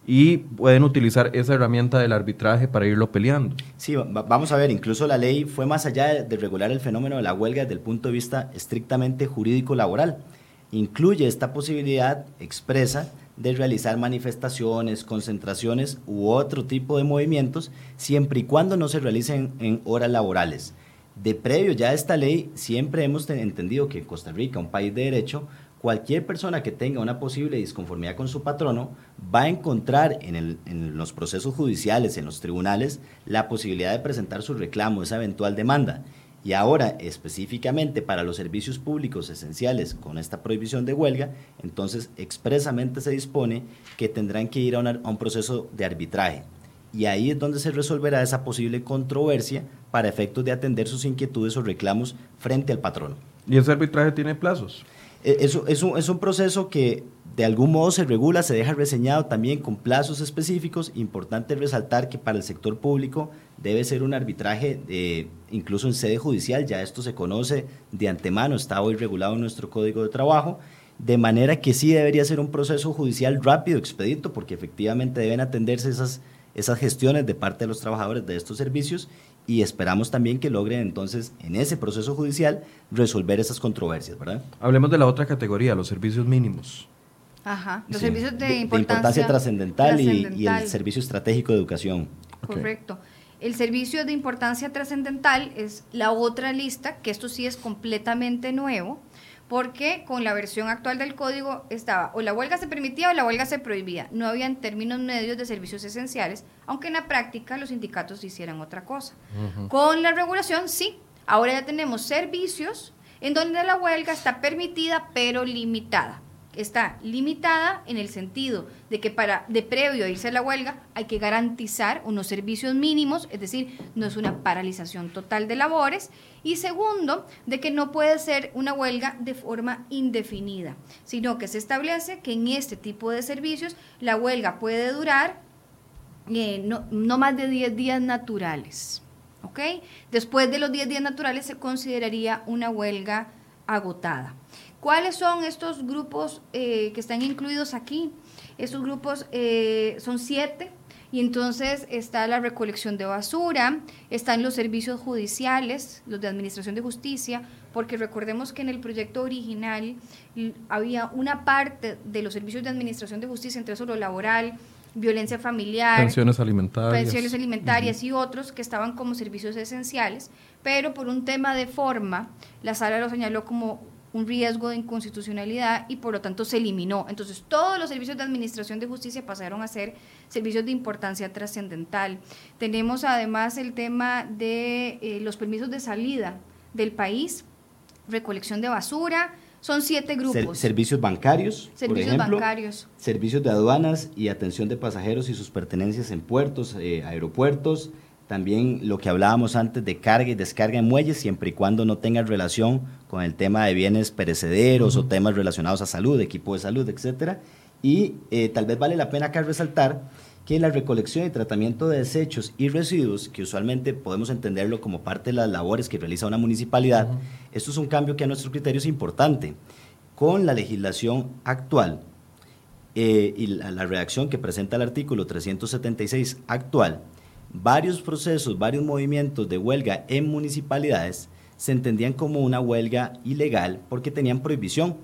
y pueden utilizar esa herramienta del arbitraje para irlo peleando. Sí, vamos a ver, incluso la ley fue más allá de regular el fenómeno de la huelga desde el punto de vista estrictamente jurídico-laboral. Incluye esta posibilidad expresa de realizar manifestaciones, concentraciones u otro tipo de movimientos, siempre y cuando no se realicen en horas laborales. De previo ya a esta ley, siempre hemos entendido que Costa Rica, un país de derecho, cualquier persona que tenga una posible disconformidad con su patrono va a encontrar en, los procesos judiciales, en los tribunales, la posibilidad de presentar su reclamo, esa eventual demanda. Y ahora, específicamente para los servicios públicos esenciales con esta prohibición de huelga, entonces expresamente se dispone que tendrán que ir a, un proceso de arbitraje. Y ahí es donde se resolverá esa posible controversia para efectos de atender sus inquietudes o reclamos frente al patrono. ¿Y ese arbitraje tiene plazos? E, es, es, un, es un proceso que de algún modo se regula, se deja reseñado también con plazos específicos. Importante resaltar que para el sector público debe ser un arbitraje de, incluso en sede judicial, ya esto se conoce de antemano, está hoy regulado en nuestro Código de Trabajo, de manera que sí debería ser un proceso judicial rápido, expedito, porque efectivamente deben atenderse esas, esas gestiones de parte de los trabajadores de estos servicios y esperamos también que logren entonces en ese proceso judicial resolver esas controversias, ¿verdad? Hablemos de la otra categoría, los servicios mínimos. Ajá, los servicios de, importancia, de importancia trascendental, y, el servicio estratégico de educación. Correcto. El servicio de importancia trascendental es la otra lista, que esto sí es completamente nuevo, porque con la versión actual del código estaba o la huelga se permitía o la huelga se prohibía. No había en términos medios de servicios esenciales, aunque en la práctica los sindicatos hicieran otra cosa. Con la regulación, sí. Ahora ya tenemos servicios en donde la huelga está permitida pero limitada está limitada en el sentido de que para de previo a irse a la huelga hay que garantizar unos servicios mínimos, es decir, no es una paralización total de labores, y segundo, de que no puede ser una huelga de forma indefinida, sino que se establece que en este tipo de servicios la huelga puede durar eh, no, no, más de 10 días naturales. Después de los 10 días naturales se consideraría una huelga agotada. ¿Cuáles son estos grupos eh, que están incluidos aquí? Estos grupos eh, son siete. Y entonces está la recolección de basura, están los servicios judiciales, los de administración de justicia, porque recordemos que en el proyecto original había una parte de los servicios de administración de justicia, entre eso lo laboral, violencia familiar, pensiones alimentarias, pensiones alimentarias y otros que estaban como servicios esenciales, pero por un tema de forma, la sala lo señaló como un riesgo de inconstitucionalidad y por lo tanto se eliminó. Entonces todos los servicios de administración de justicia pasaron a ser servicios de importancia trascendental. Tenemos además el tema de eh, los permisos de salida del país, recolección de basura, son siete grupos. servicios bancarios, servicios bancarios. Servicios de aduanas y atención de pasajeros y sus pertenencias en puertos, eh, aeropuertos, también lo que hablábamos antes de carga y descarga en muelles, siempre y cuando no tenga relación con el tema de bienes perecederos o temas relacionados a salud, equipo de salud, etcétera. Y eh, tal vez vale la pena acá resaltar que la recolección y tratamiento de desechos y residuos, que usualmente podemos entenderlo como parte de las labores que realiza una municipalidad, esto es un cambio que a nuestro criterio es importante. Con la legislación actual eh, y la, la redacción que presenta el artículo 376 actual, varios procesos, varios movimientos de huelga en municipalidades se entendían como una huelga ilegal porque tenían prohibición.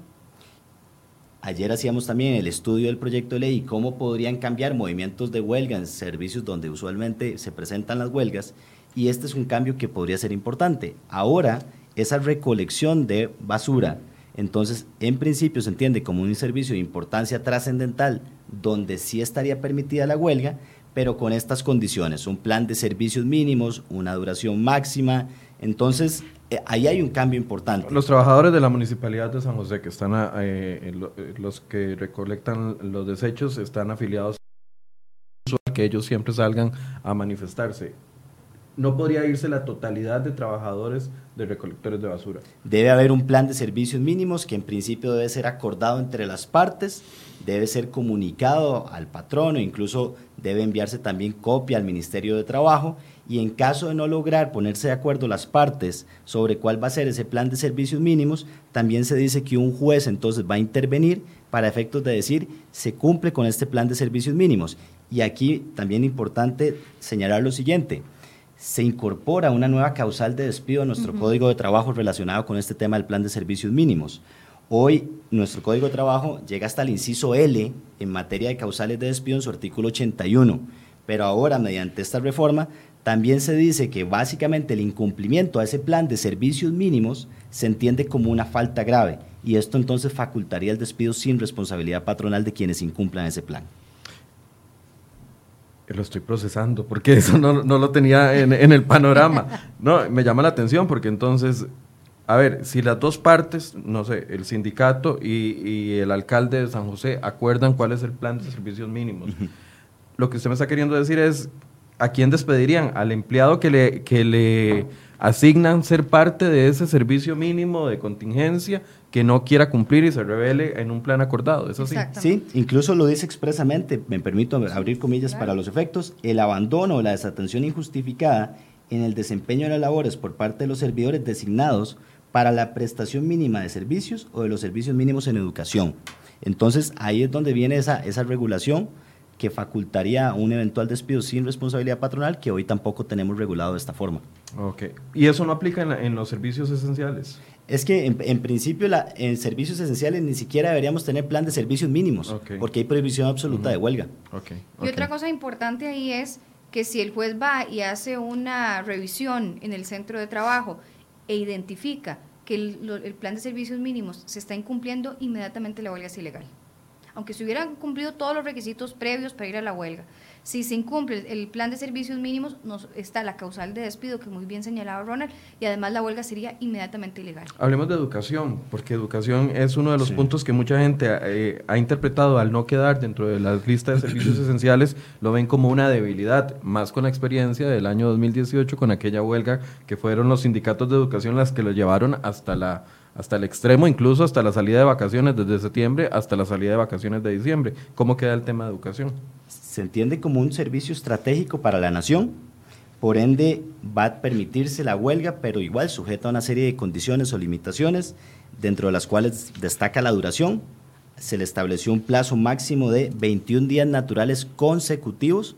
Ayer hacíamos también el estudio del proyecto de ley y cómo podrían cambiar movimientos de huelga en servicios donde usualmente se presentan las huelgas y este es un cambio que podría ser importante. Ahora, esa recolección de basura, entonces en principio se entiende como un servicio de importancia trascendental donde sí estaría permitida la huelga, pero con estas condiciones, un plan de servicios mínimos, una duración máxima. Entonces, eh, ahí hay un cambio importante. Los trabajadores de la Municipalidad de San José, que están, eh, eh, los que recolectan los desechos, están afiliados a que ellos siempre salgan a manifestarse. No podría irse la totalidad de trabajadores de recolectores de basura. Debe haber un plan de servicios mínimos que en principio debe ser acordado entre las partes, debe ser comunicado al patrono, incluso debe enviarse también copia al Ministerio de Trabajo y en caso de no lograr ponerse de acuerdo las partes sobre cuál va a ser ese plan de servicios mínimos, también se dice que un juez entonces va a intervenir para efectos de decir se cumple con este plan de servicios mínimos. Y aquí también importante señalar lo siguiente, se incorpora una nueva causal de despido a nuestro Código de Trabajo relacionado con este tema del plan de servicios mínimos. Hoy nuestro Código de Trabajo llega hasta el inciso L en materia de causales de despido en su artículo 81, pero ahora mediante esta reforma también se dice que básicamente el incumplimiento a ese plan de servicios mínimos se entiende como una falta grave y esto entonces facultaría el despido sin responsabilidad patronal de quienes incumplan ese plan. Lo estoy procesando porque eso no, no lo tenía en, en, el panorama. No, me llama la atención porque entonces, a ver, si las dos partes, no sé, el sindicato y, y el alcalde de San José acuerdan cuál es el plan de servicios mínimos, lo que usted me está queriendo decir es, ¿a quién despedirían? Al empleado que le, que le asignan ser parte de ese servicio mínimo de contingencia que no quiera cumplir y se revele en un plan acordado, ¿eso sí? Sí, incluso lo dice expresamente, me permito abrir comillas para los efectos, el abandono o la desatención injustificada en el desempeño de las labores por parte de los servidores designados para la prestación mínima de servicios o de los servicios mínimos en educación. Entonces, ahí es donde viene esa, esa regulación que facultaría un eventual despido sin responsabilidad patronal que hoy tampoco tenemos regulado de esta forma. Ok. ¿Y eso no aplica en, en los servicios esenciales? Es que en, en principio la, en servicios esenciales ni siquiera deberíamos tener plan de servicios mínimos Okay. porque hay prohibición absoluta de huelga. Y otra cosa importante ahí es que si el juez va y hace una revisión en el centro de trabajo e identifica que el, lo- el plan de servicios mínimos se está incumpliendo, inmediatamente la huelga es ilegal. Aunque se hubieran cumplido todos los requisitos previos para ir a la huelga. Si se incumple el plan de servicios mínimos, nos, está la causal de despido, que muy bien señalaba Ronald, y además la huelga sería inmediatamente ilegal. Hablemos de educación, porque educación es uno de los Sí. puntos que mucha gente eh, ha interpretado al no quedar dentro de la lista de servicios esenciales, lo ven como una debilidad, más con la experiencia del año 2018 con aquella huelga que fueron los sindicatos de educación las que lo llevaron hasta la hasta el extremo, incluso hasta la salida de vacaciones desde septiembre hasta la salida de vacaciones de diciembre. ¿Cómo queda el tema de educación? Se entiende como un servicio estratégico para la nación, por ende va a permitirse la huelga, pero igual sujeta a una serie de condiciones o limitaciones, dentro de las cuales destaca la duración. Se le estableció un plazo máximo de 21 días naturales consecutivos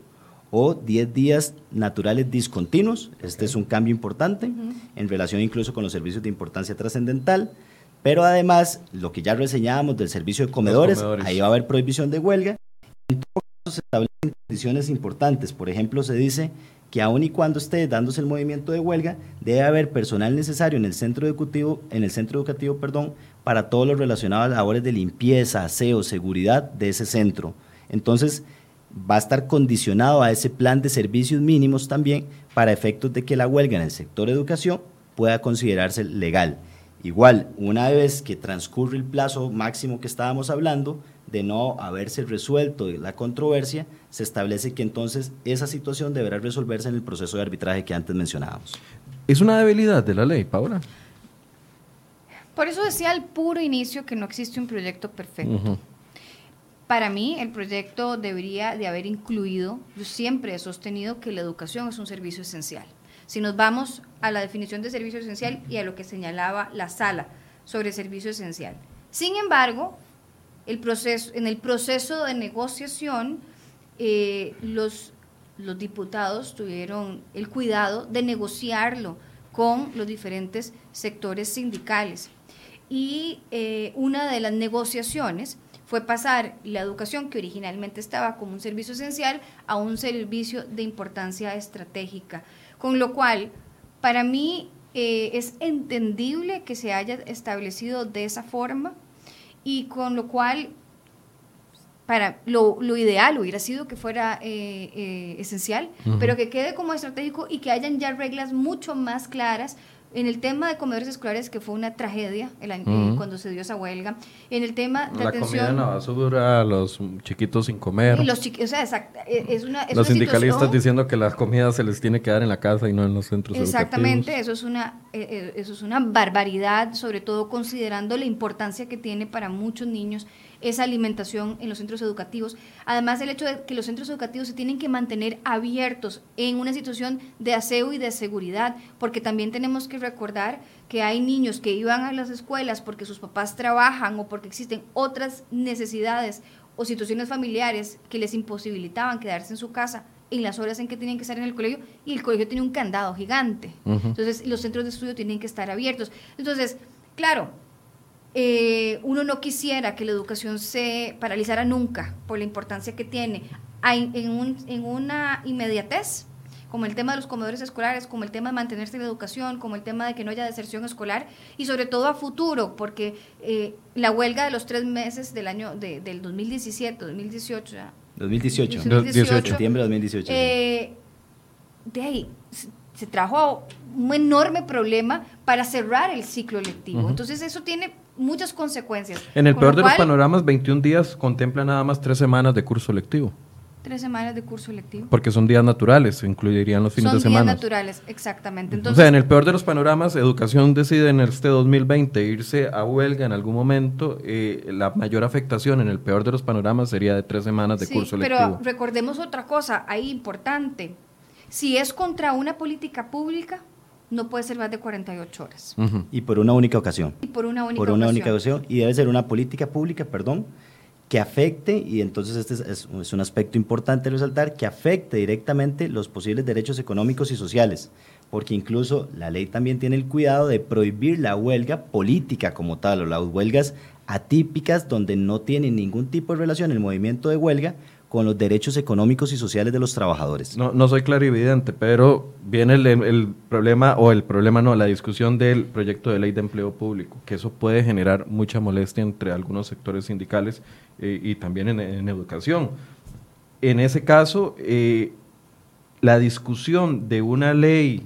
o 10 días naturales discontinuos. Este es un cambio importante en relación incluso con los servicios de importancia trascendental. Pero además, lo que ya reseñábamos del servicio de comedores, comedores. ahí va a haber prohibición de huelga. En todo se establecen condiciones importantes. Por ejemplo, se dice que aun y cuando esté dándose el movimiento de huelga, debe haber personal necesario en el centro educativo, en el centro educativo, perdón, para todo lo relacionado a labores de limpieza, aseo, seguridad de ese centro. Entonces, va a estar condicionado a ese plan de servicios mínimos también para efectos de que la huelga en el sector educación pueda considerarse legal. Igual, una vez que transcurre el plazo máximo que estábamos hablando, de no haberse resuelto la controversia, se establece que entonces esa situación deberá resolverse en el proceso de arbitraje que antes mencionábamos. ¿Es una debilidad de la ley, Paula? Por eso decía al puro inicio que no existe un proyecto perfecto. Para mí, el proyecto debería de haber incluido, yo siempre he sostenido que la educación es un servicio esencial. Si nos vamos a la definición de servicio esencial y a lo que señalaba la sala sobre servicio esencial. Sin embargo, el proceso, en el proceso de negociación, eh, los, los diputados tuvieron el cuidado de negociarlo con los diferentes sectores sindicales. Y eh, una de las negociaciones fue pasar la educación, que originalmente estaba como un servicio esencial, a un servicio de importancia estratégica. Con lo cual, para mí eh, es entendible que se haya establecido de esa forma y con lo cual para lo, lo ideal hubiera sido que fuera eh, eh, esencial, pero que quede como estratégico y que hayan ya reglas mucho más claras en el tema de comedores escolares, que fue una tragedia el año- eh, cuando se dio esa huelga, en el tema de La comida atención... en la basura, los chiquitos sin comer. y los chiqui- o sea, exact- eh, es una, es los una sindicalistas situación- diciendo que la comida se les tiene que dar en la casa y no en los centros Exactamente, educativos. eso es una eh, eso es una barbaridad, sobre todo considerando la importancia que tiene para muchos niños esa alimentación en los centros educativos. Además, el hecho de que los centros educativos se tienen que mantener abiertos en una situación de aseo y de seguridad, porque también tenemos que recordar que hay niños que iban a las escuelas porque sus papás trabajan o porque existen otras necesidades o situaciones familiares que les imposibilitaban quedarse en su casa en las horas en que tenían que estar en el colegio y el colegio tiene un candado gigante. Entonces, los centros de estudio tienen que estar abiertos. Entonces, claro, eh, uno no quisiera que la educación se paralizara nunca por la importancia que tiene Hay- en, un- en una inmediatez, como el tema de los comedores escolares, como el tema de mantenerse en la educación, como el tema de que no haya deserción escolar y sobre todo a futuro, porque eh, la huelga de los tres meses del año de- del 2017, 2018, ya, 2018. 2018. Septiembre de 2018. sí. Eh, de ahí se, se trajo un enorme problema para cerrar el ciclo lectivo. Entonces eso tiene muchas consecuencias. En el Con peor lo de los panoramas, 21 días contempla nada más tres semanas de curso lectivo, Tres semanas de curso lectivo. porque son días naturales, incluirían los fines Son de días semana. naturales, exactamente. o sea, en el peor de los panoramas, Educación decide en este 2020 irse a huelga en algún momento. eh, la mayor afectación en el peor de los panoramas sería de tres semanas de sí, curso pero lectivo. recordemos otra cosa ahí importante. Si es contra una política pública, no puede ser más de 48 horas. Y por una única ocasión. Y por una única por una única ocasión. ocasión. Y debe ser una política pública, perdón, que afecte, y entonces este es, es- es un aspecto importante resaltar, que afecte directamente los posibles derechos económicos y sociales. Porque incluso la ley también tiene el cuidado de prohibir la huelga política como tal, o las huelgas atípicas donde no tienen ningún tipo de relación el movimiento de huelga con los derechos económicos y sociales de los trabajadores. No, no soy clarividente, pero viene el, el problema, o el problema no, la discusión del proyecto de ley de empleo público, que eso puede generar mucha molestia entre algunos sectores sindicales eh, y también en, educación. En ese caso, eh, la discusión de una ley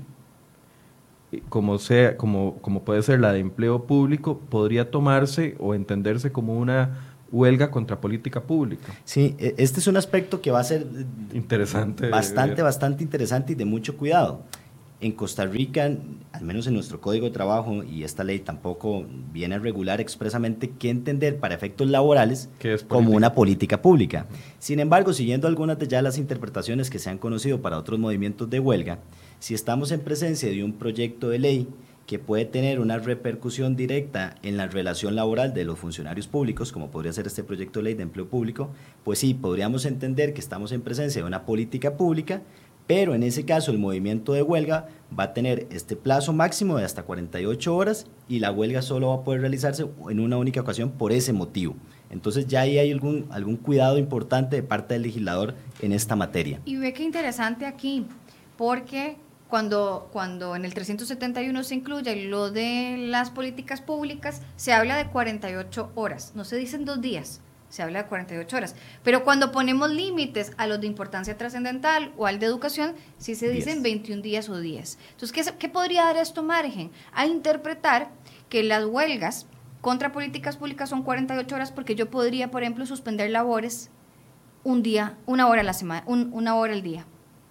eh, como sea, como, como puede ser la de empleo público, podría tomarse o entenderse como una huelga contra política pública. Sí, e- este es un aspecto que va a ser Interesante. bastante, bastante interesante y de mucho cuidado. En Costa Rica, al menos en nuestro código de trabajo, y esta ley tampoco viene a regular expresamente qué entender para efectos laborales ¿Qué es como una política pública. Sin embargo, siguiendo algunas de ya las interpretaciones que se han conocido para otros movimientos de huelga, si estamos en presencia de un proyecto de ley que puede tener una repercusión directa en la relación laboral de los funcionarios públicos, como podría ser este proyecto de ley de empleo público, pues sí, podríamos entender que estamos en presencia de una política pública, pero en ese caso el movimiento de huelga va a tener este plazo máximo de hasta 48 horas y la huelga solo va a poder realizarse en una única ocasión por ese motivo. Entonces ya ahí hay algún, algún cuidado importante de parte del legislador en esta materia. Y ve qué interesante aquí, porque cuando, cuando en el 371 se incluye lo de las políticas públicas, se habla de 48 horas, no se dicen dos días, se habla de 48 horas. Pero cuando ponemos límites a los de importancia trascendental o al de educación, sí se dicen Diez. 21 días o 10. Entonces, ¿qué, ¿qué podría dar esto margen? A interpretar que las huelgas contra políticas públicas son 48 horas porque yo podría, por ejemplo, suspender labores un día, una hora a la semana, un- una hora al día.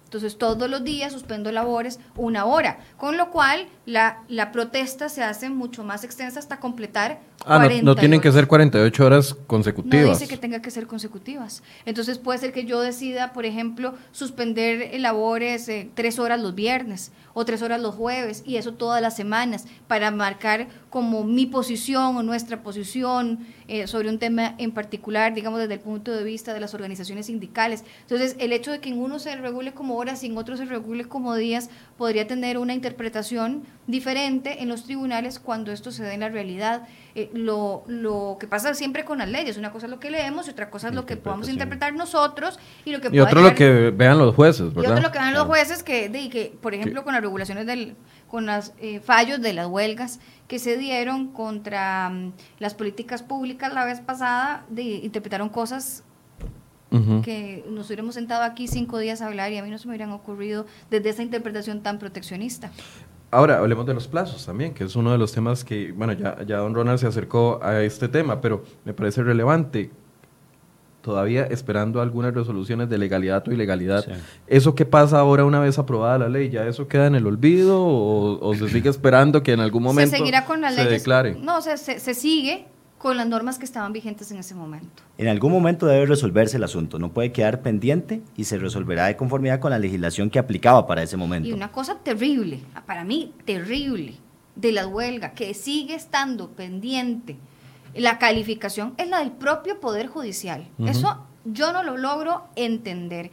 Entonces, todos los días suspendo labores una hora, con lo cual la, la protesta se hace mucho más extensa hasta completar Ah, no, no tienen que 48. ser 48 horas No consecutivas. dice que tenga que ser consecutivas. Entonces puede ser que yo decida, por ejemplo, suspender eh, labores eh, tres horas los viernes o tres horas los jueves y eso todas las semanas para marcar como mi posición o nuestra posición eh, sobre un tema en particular, digamos desde el punto de vista de las organizaciones sindicales. Entonces el hecho de que en uno se regule como horas y en otro se regule como días podría tener una interpretación diferente en los tribunales cuando esto se dé en la realidad. Eh, lo, lo que pasa siempre con las leyes, una cosa es lo que leemos y otra cosa es lo que podamos interpretar nosotros y lo que Y otro lo llegar- que vean los jueces, y ¿verdad? otro lo que dan los jueces que, de, que por ejemplo, con las regulaciones del, con los fallos de las huelgas que se dieron contra mm, las políticas públicas la vez pasada, de, interpretaron cosas que nos hubiéramos sentado aquí cinco días a hablar y a mí no se me hubieran ocurrido desde esa interpretación tan proteccionista. Ahora, hablemos de los plazos también, que es uno de los temas que, bueno, ya, ya don Ronald se acercó a este tema, pero me parece relevante. Todavía esperando algunas resoluciones de legalidad o ilegalidad. Sí. ¿Eso qué pasa ahora una vez aprobada la ley? ¿Ya eso queda en el olvido o, o se sigue esperando que en algún momento se seguirá con se leyes. declare? No, se, se, se sigue con las normas que estaban vigentes en ese momento. En algún momento debe resolverse el asunto, no puede quedar pendiente y se resolverá de conformidad con la legislación que aplicaba para ese momento. Y una cosa terrible, para mí terrible, de la huelga, que sigue estando pendiente, la calificación es la del propio Poder Judicial. Eso yo no lo logro entender.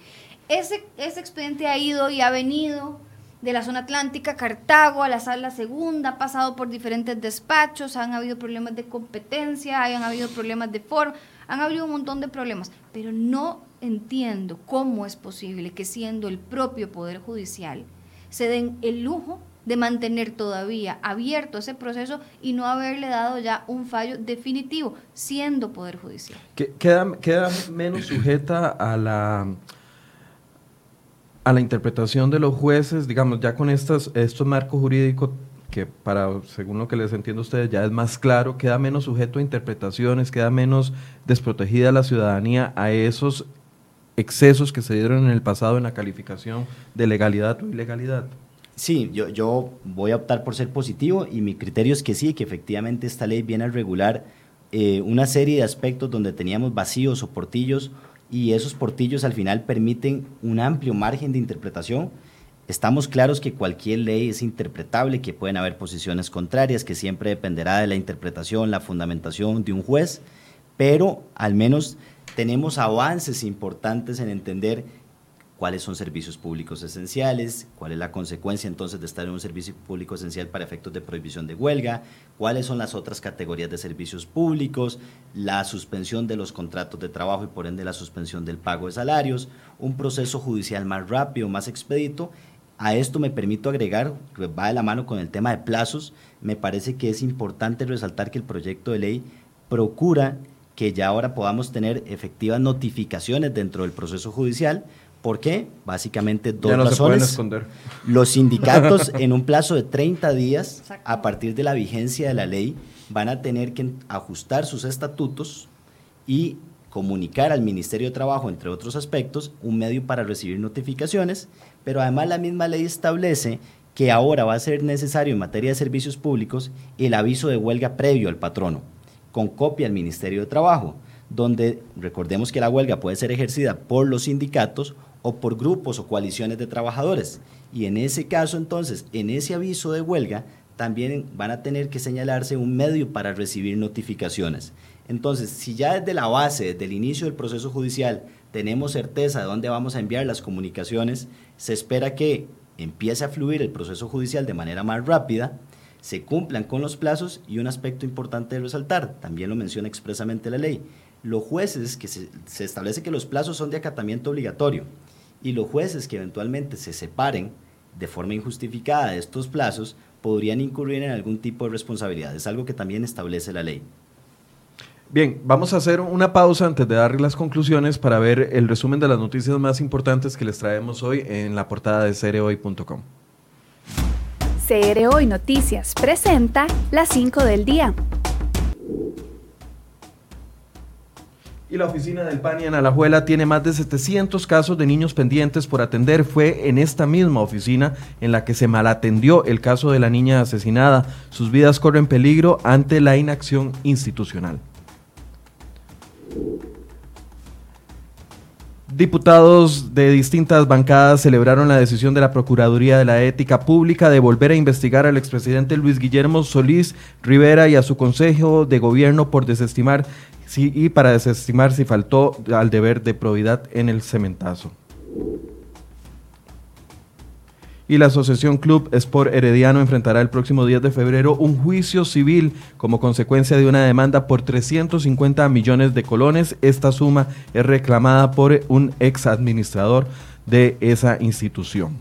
Ese, ese expediente ha ido y ha venido de la zona atlántica, Cartago, a la sala segunda, ha pasado por diferentes despachos, han habido problemas de competencia, han habido problemas de forma, han habido un montón de problemas, pero no entiendo cómo es posible que siendo el propio Poder Judicial se den el lujo de mantener todavía abierto ese proceso y no haberle dado ya un fallo definitivo, siendo Poder Judicial. Queda, queda menos sujeta a la a la interpretación de los jueces, digamos, ya con estos, estos marcos jurídicos que para, según lo que les entiendo a ustedes, ya es más claro, queda menos sujeto a interpretaciones, queda menos desprotegida la ciudadanía a esos excesos que se dieron en el pasado en la calificación de legalidad o ilegalidad. Sí, yo, yo voy a optar por ser positivo y mi criterio es que sí, que efectivamente esta ley viene a regular eh, una serie de aspectos donde teníamos vacíos o portillos y esos portillos al final permiten un amplio margen de interpretación. Estamos claros que cualquier ley es interpretable, que pueden haber posiciones contrarias, que siempre dependerá de la interpretación, la fundamentación de un juez, pero al menos tenemos avances importantes en entender cuáles son servicios públicos esenciales, cuál es la consecuencia entonces de estar en un servicio público esencial para efectos de prohibición de huelga, cuáles son las otras categorías de servicios públicos, la suspensión de los contratos de trabajo y por ende la suspensión del pago de salarios, un proceso judicial más rápido, más expedito. A esto me permito agregar, que va de la mano con el tema de plazos, me parece que es importante resaltar que el proyecto de ley procura que ya ahora podamos tener efectivas notificaciones dentro del proceso judicial, ¿Por qué? Básicamente dos ya no razones. Se esconder. Los sindicatos en un plazo de 30 días, a partir de la vigencia de la ley, van a tener que ajustar sus estatutos y comunicar al Ministerio de Trabajo, entre otros aspectos, un medio para recibir notificaciones, pero además la misma ley establece que ahora va a ser necesario en materia de servicios públicos el aviso de huelga previo al patrono, con copia al Ministerio de Trabajo, donde recordemos que la huelga puede ser ejercida por los sindicatos o por grupos o coaliciones de trabajadores. Y en ese caso, entonces, en ese aviso de huelga, también van a tener que señalarse un medio para recibir notificaciones. Entonces, si ya desde la base, desde el inicio del proceso judicial, tenemos certeza de dónde vamos a enviar las comunicaciones, se espera que empiece a fluir el proceso judicial de manera más rápida, se cumplan con los plazos y un aspecto importante de resaltar, también lo menciona expresamente la ley, los jueces, que se, se establece que los plazos son de acatamiento obligatorio, y los jueces que eventualmente se separen de forma injustificada de estos plazos podrían incurrir en algún tipo de responsabilidad. Es algo que también establece la ley. Bien, vamos a hacer una pausa antes de darle las conclusiones para ver el resumen de las noticias más importantes que les traemos hoy en la portada de cereoy.com. CR Hoy Noticias presenta las 5 del día. La oficina del PANI en Alajuela tiene más de 700 casos de niños pendientes por atender. Fue en esta misma oficina en la que se malatendió el caso de la niña asesinada. Sus vidas corren peligro ante la inacción institucional. Diputados de distintas bancadas celebraron la decisión de la Procuraduría de la Ética Pública de volver a investigar al expresidente Luis Guillermo Solís Rivera y a su Consejo de Gobierno por desestimar y para desestimar si faltó al deber de probidad en el cementazo. Y la Asociación Club Sport Herediano enfrentará el próximo 10 de febrero un juicio civil como consecuencia de una demanda por 350 millones de colones. Esta suma es reclamada por un ex administrador de esa institución.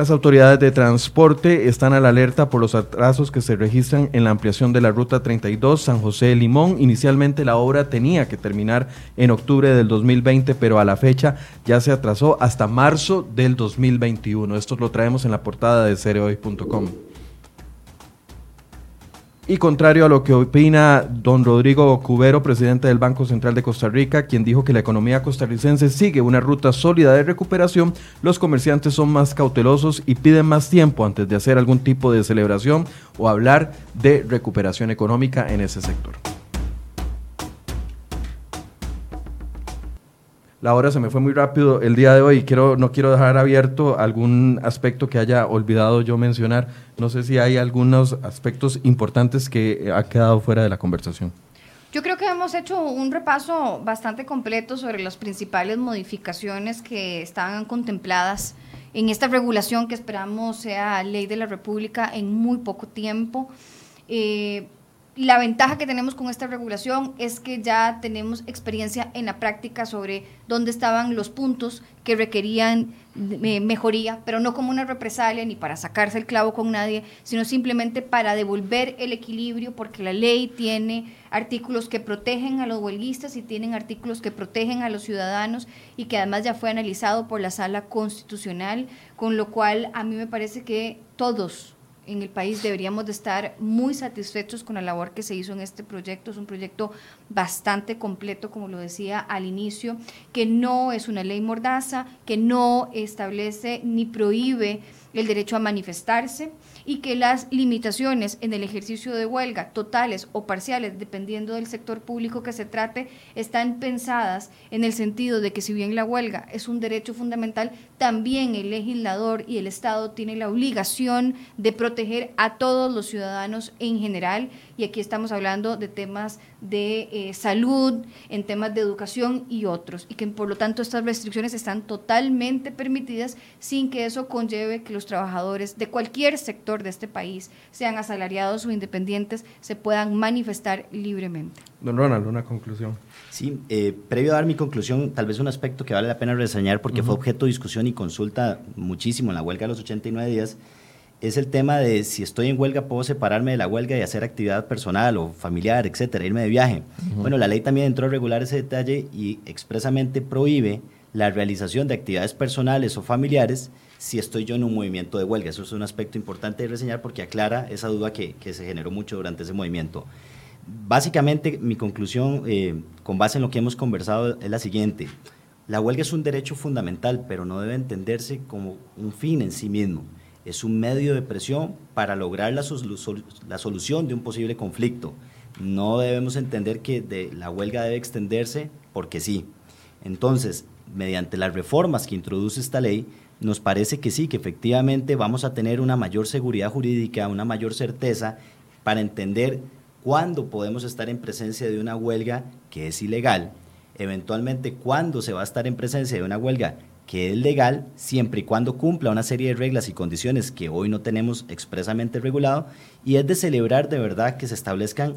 Las autoridades de transporte están a la alerta por los atrasos que se registran en la ampliación de la Ruta 32 San José Limón. Inicialmente la obra tenía que terminar en octubre del 2020, pero a la fecha ya se atrasó hasta marzo del 2021. Esto lo traemos en la portada de cereoy.com. Y contrario a lo que opina don Rodrigo Cubero, presidente del Banco Central de Costa Rica, quien dijo que la economía costarricense sigue una ruta sólida de recuperación, los comerciantes son más cautelosos y piden más tiempo antes de hacer algún tipo de celebración o hablar de recuperación económica en ese sector. La hora se me fue muy rápido el día de hoy quiero, no quiero dejar abierto algún aspecto que haya olvidado yo mencionar. No sé si hay algunos aspectos importantes que ha quedado fuera de la conversación. Yo creo que hemos hecho un repaso bastante completo sobre las principales modificaciones que estaban contempladas en esta regulación que esperamos sea ley de la República en muy poco tiempo. Eh, la ventaja que tenemos con esta regulación es que ya tenemos experiencia en la práctica sobre dónde estaban los puntos que requerían eh, mejoría, pero no como una represalia ni para sacarse el clavo con nadie, sino simplemente para devolver el equilibrio, porque la ley tiene artículos que protegen a los huelguistas y tienen artículos que protegen a los ciudadanos y que además ya fue analizado por la sala constitucional, con lo cual a mí me parece que todos en el país deberíamos de estar muy satisfechos con la labor que se hizo en este proyecto. Es un proyecto bastante completo, como lo decía al inicio, que no es una ley mordaza, que no establece ni prohíbe el derecho a manifestarse y que las limitaciones en el ejercicio de huelga, totales o parciales, dependiendo del sector público que se trate, están pensadas en el sentido de que si bien la huelga es un derecho fundamental, también el legislador y el Estado tienen la obligación de proteger a todos los ciudadanos en general. Y aquí estamos hablando de temas de eh, salud, en temas de educación y otros, y que por lo tanto estas restricciones están totalmente permitidas sin que eso conlleve que los trabajadores de cualquier sector de este país, sean asalariados o independientes, se puedan manifestar libremente. Don Ronald, una conclusión. Sí, eh, previo a dar mi conclusión, tal vez un aspecto que vale la pena reseñar porque fue objeto de discusión y consulta muchísimo en la huelga de los 89 días es el tema de si estoy en huelga, puedo separarme de la huelga y hacer actividad personal o familiar, etcétera, irme de viaje. Bueno, la ley también entró a regular ese detalle y expresamente prohíbe la realización de actividades personales o familiares si estoy yo en un movimiento de huelga. Eso es un aspecto importante de reseñar porque aclara esa duda que, se generó mucho durante ese movimiento. Básicamente, mi conclusión, eh, con base en lo que hemos conversado, es la siguiente. La huelga es un derecho fundamental, pero no debe entenderse como un fin en sí mismo es un medio de presión para lograr la, solución de un posible conflicto. No debemos entender que la huelga debe extenderse porque sí. Entonces, mediante las reformas que introduce esta ley, nos parece que sí, que efectivamente vamos a tener una mayor seguridad jurídica, una mayor certeza para entender cuándo podemos estar en presencia de una huelga que es ilegal, eventualmente cuándo se va a estar en presencia de una huelga que es legal siempre y cuando cumpla una serie de reglas y condiciones que hoy no tenemos expresamente regulado y es de celebrar de verdad que se establezcan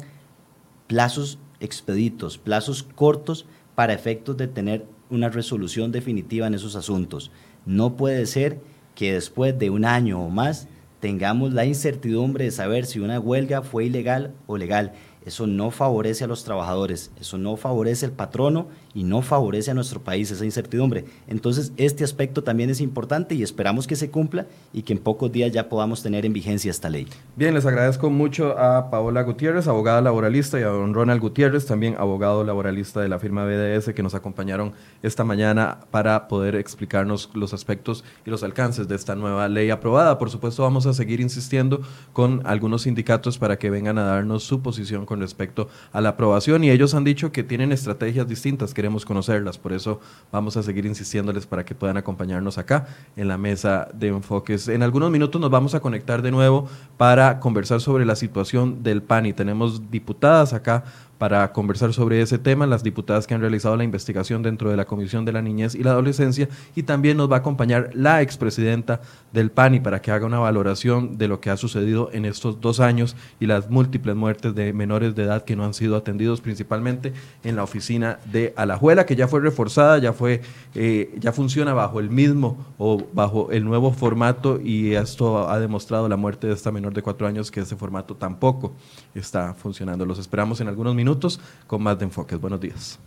plazos expeditos, plazos cortos para efectos de tener una resolución definitiva en esos asuntos. No puede ser que después de un año o más tengamos la incertidumbre de saber si una huelga fue ilegal o legal. Eso no favorece a los trabajadores, eso no favorece al patrono y no favorece a nuestro país esa incertidumbre. Entonces, este aspecto también es importante y esperamos que se cumpla y que en pocos días ya podamos tener en vigencia esta ley. Bien, les agradezco mucho a Paola Gutiérrez, abogada laboralista, y a don Ronald Gutiérrez, también abogado laboralista de la firma BDS, que nos acompañaron esta mañana para poder explicarnos los aspectos y los alcances de esta nueva ley aprobada. Por supuesto, vamos a seguir insistiendo con algunos sindicatos para que vengan a darnos su posición respecto a la aprobación y ellos han dicho que tienen estrategias distintas, queremos conocerlas, por eso vamos a seguir insistiéndoles para que puedan acompañarnos acá en la mesa de enfoques. En algunos minutos nos vamos a conectar de nuevo para conversar sobre la situación del PAN y tenemos diputadas acá para conversar sobre ese tema, las diputadas que han realizado la investigación dentro de la Comisión de la Niñez y la Adolescencia, y también nos va a acompañar la expresidenta del PANI para que haga una valoración de lo que ha sucedido en estos dos años y las múltiples muertes de menores de edad que no han sido atendidos, principalmente en la oficina de Alajuela, que ya fue reforzada, ya fue, eh, ya funciona bajo el mismo o bajo el nuevo formato, y esto ha demostrado la muerte de esta menor de cuatro años que ese formato tampoco está funcionando. Los esperamos en algunos minutos con más de enfoques. Buenos días.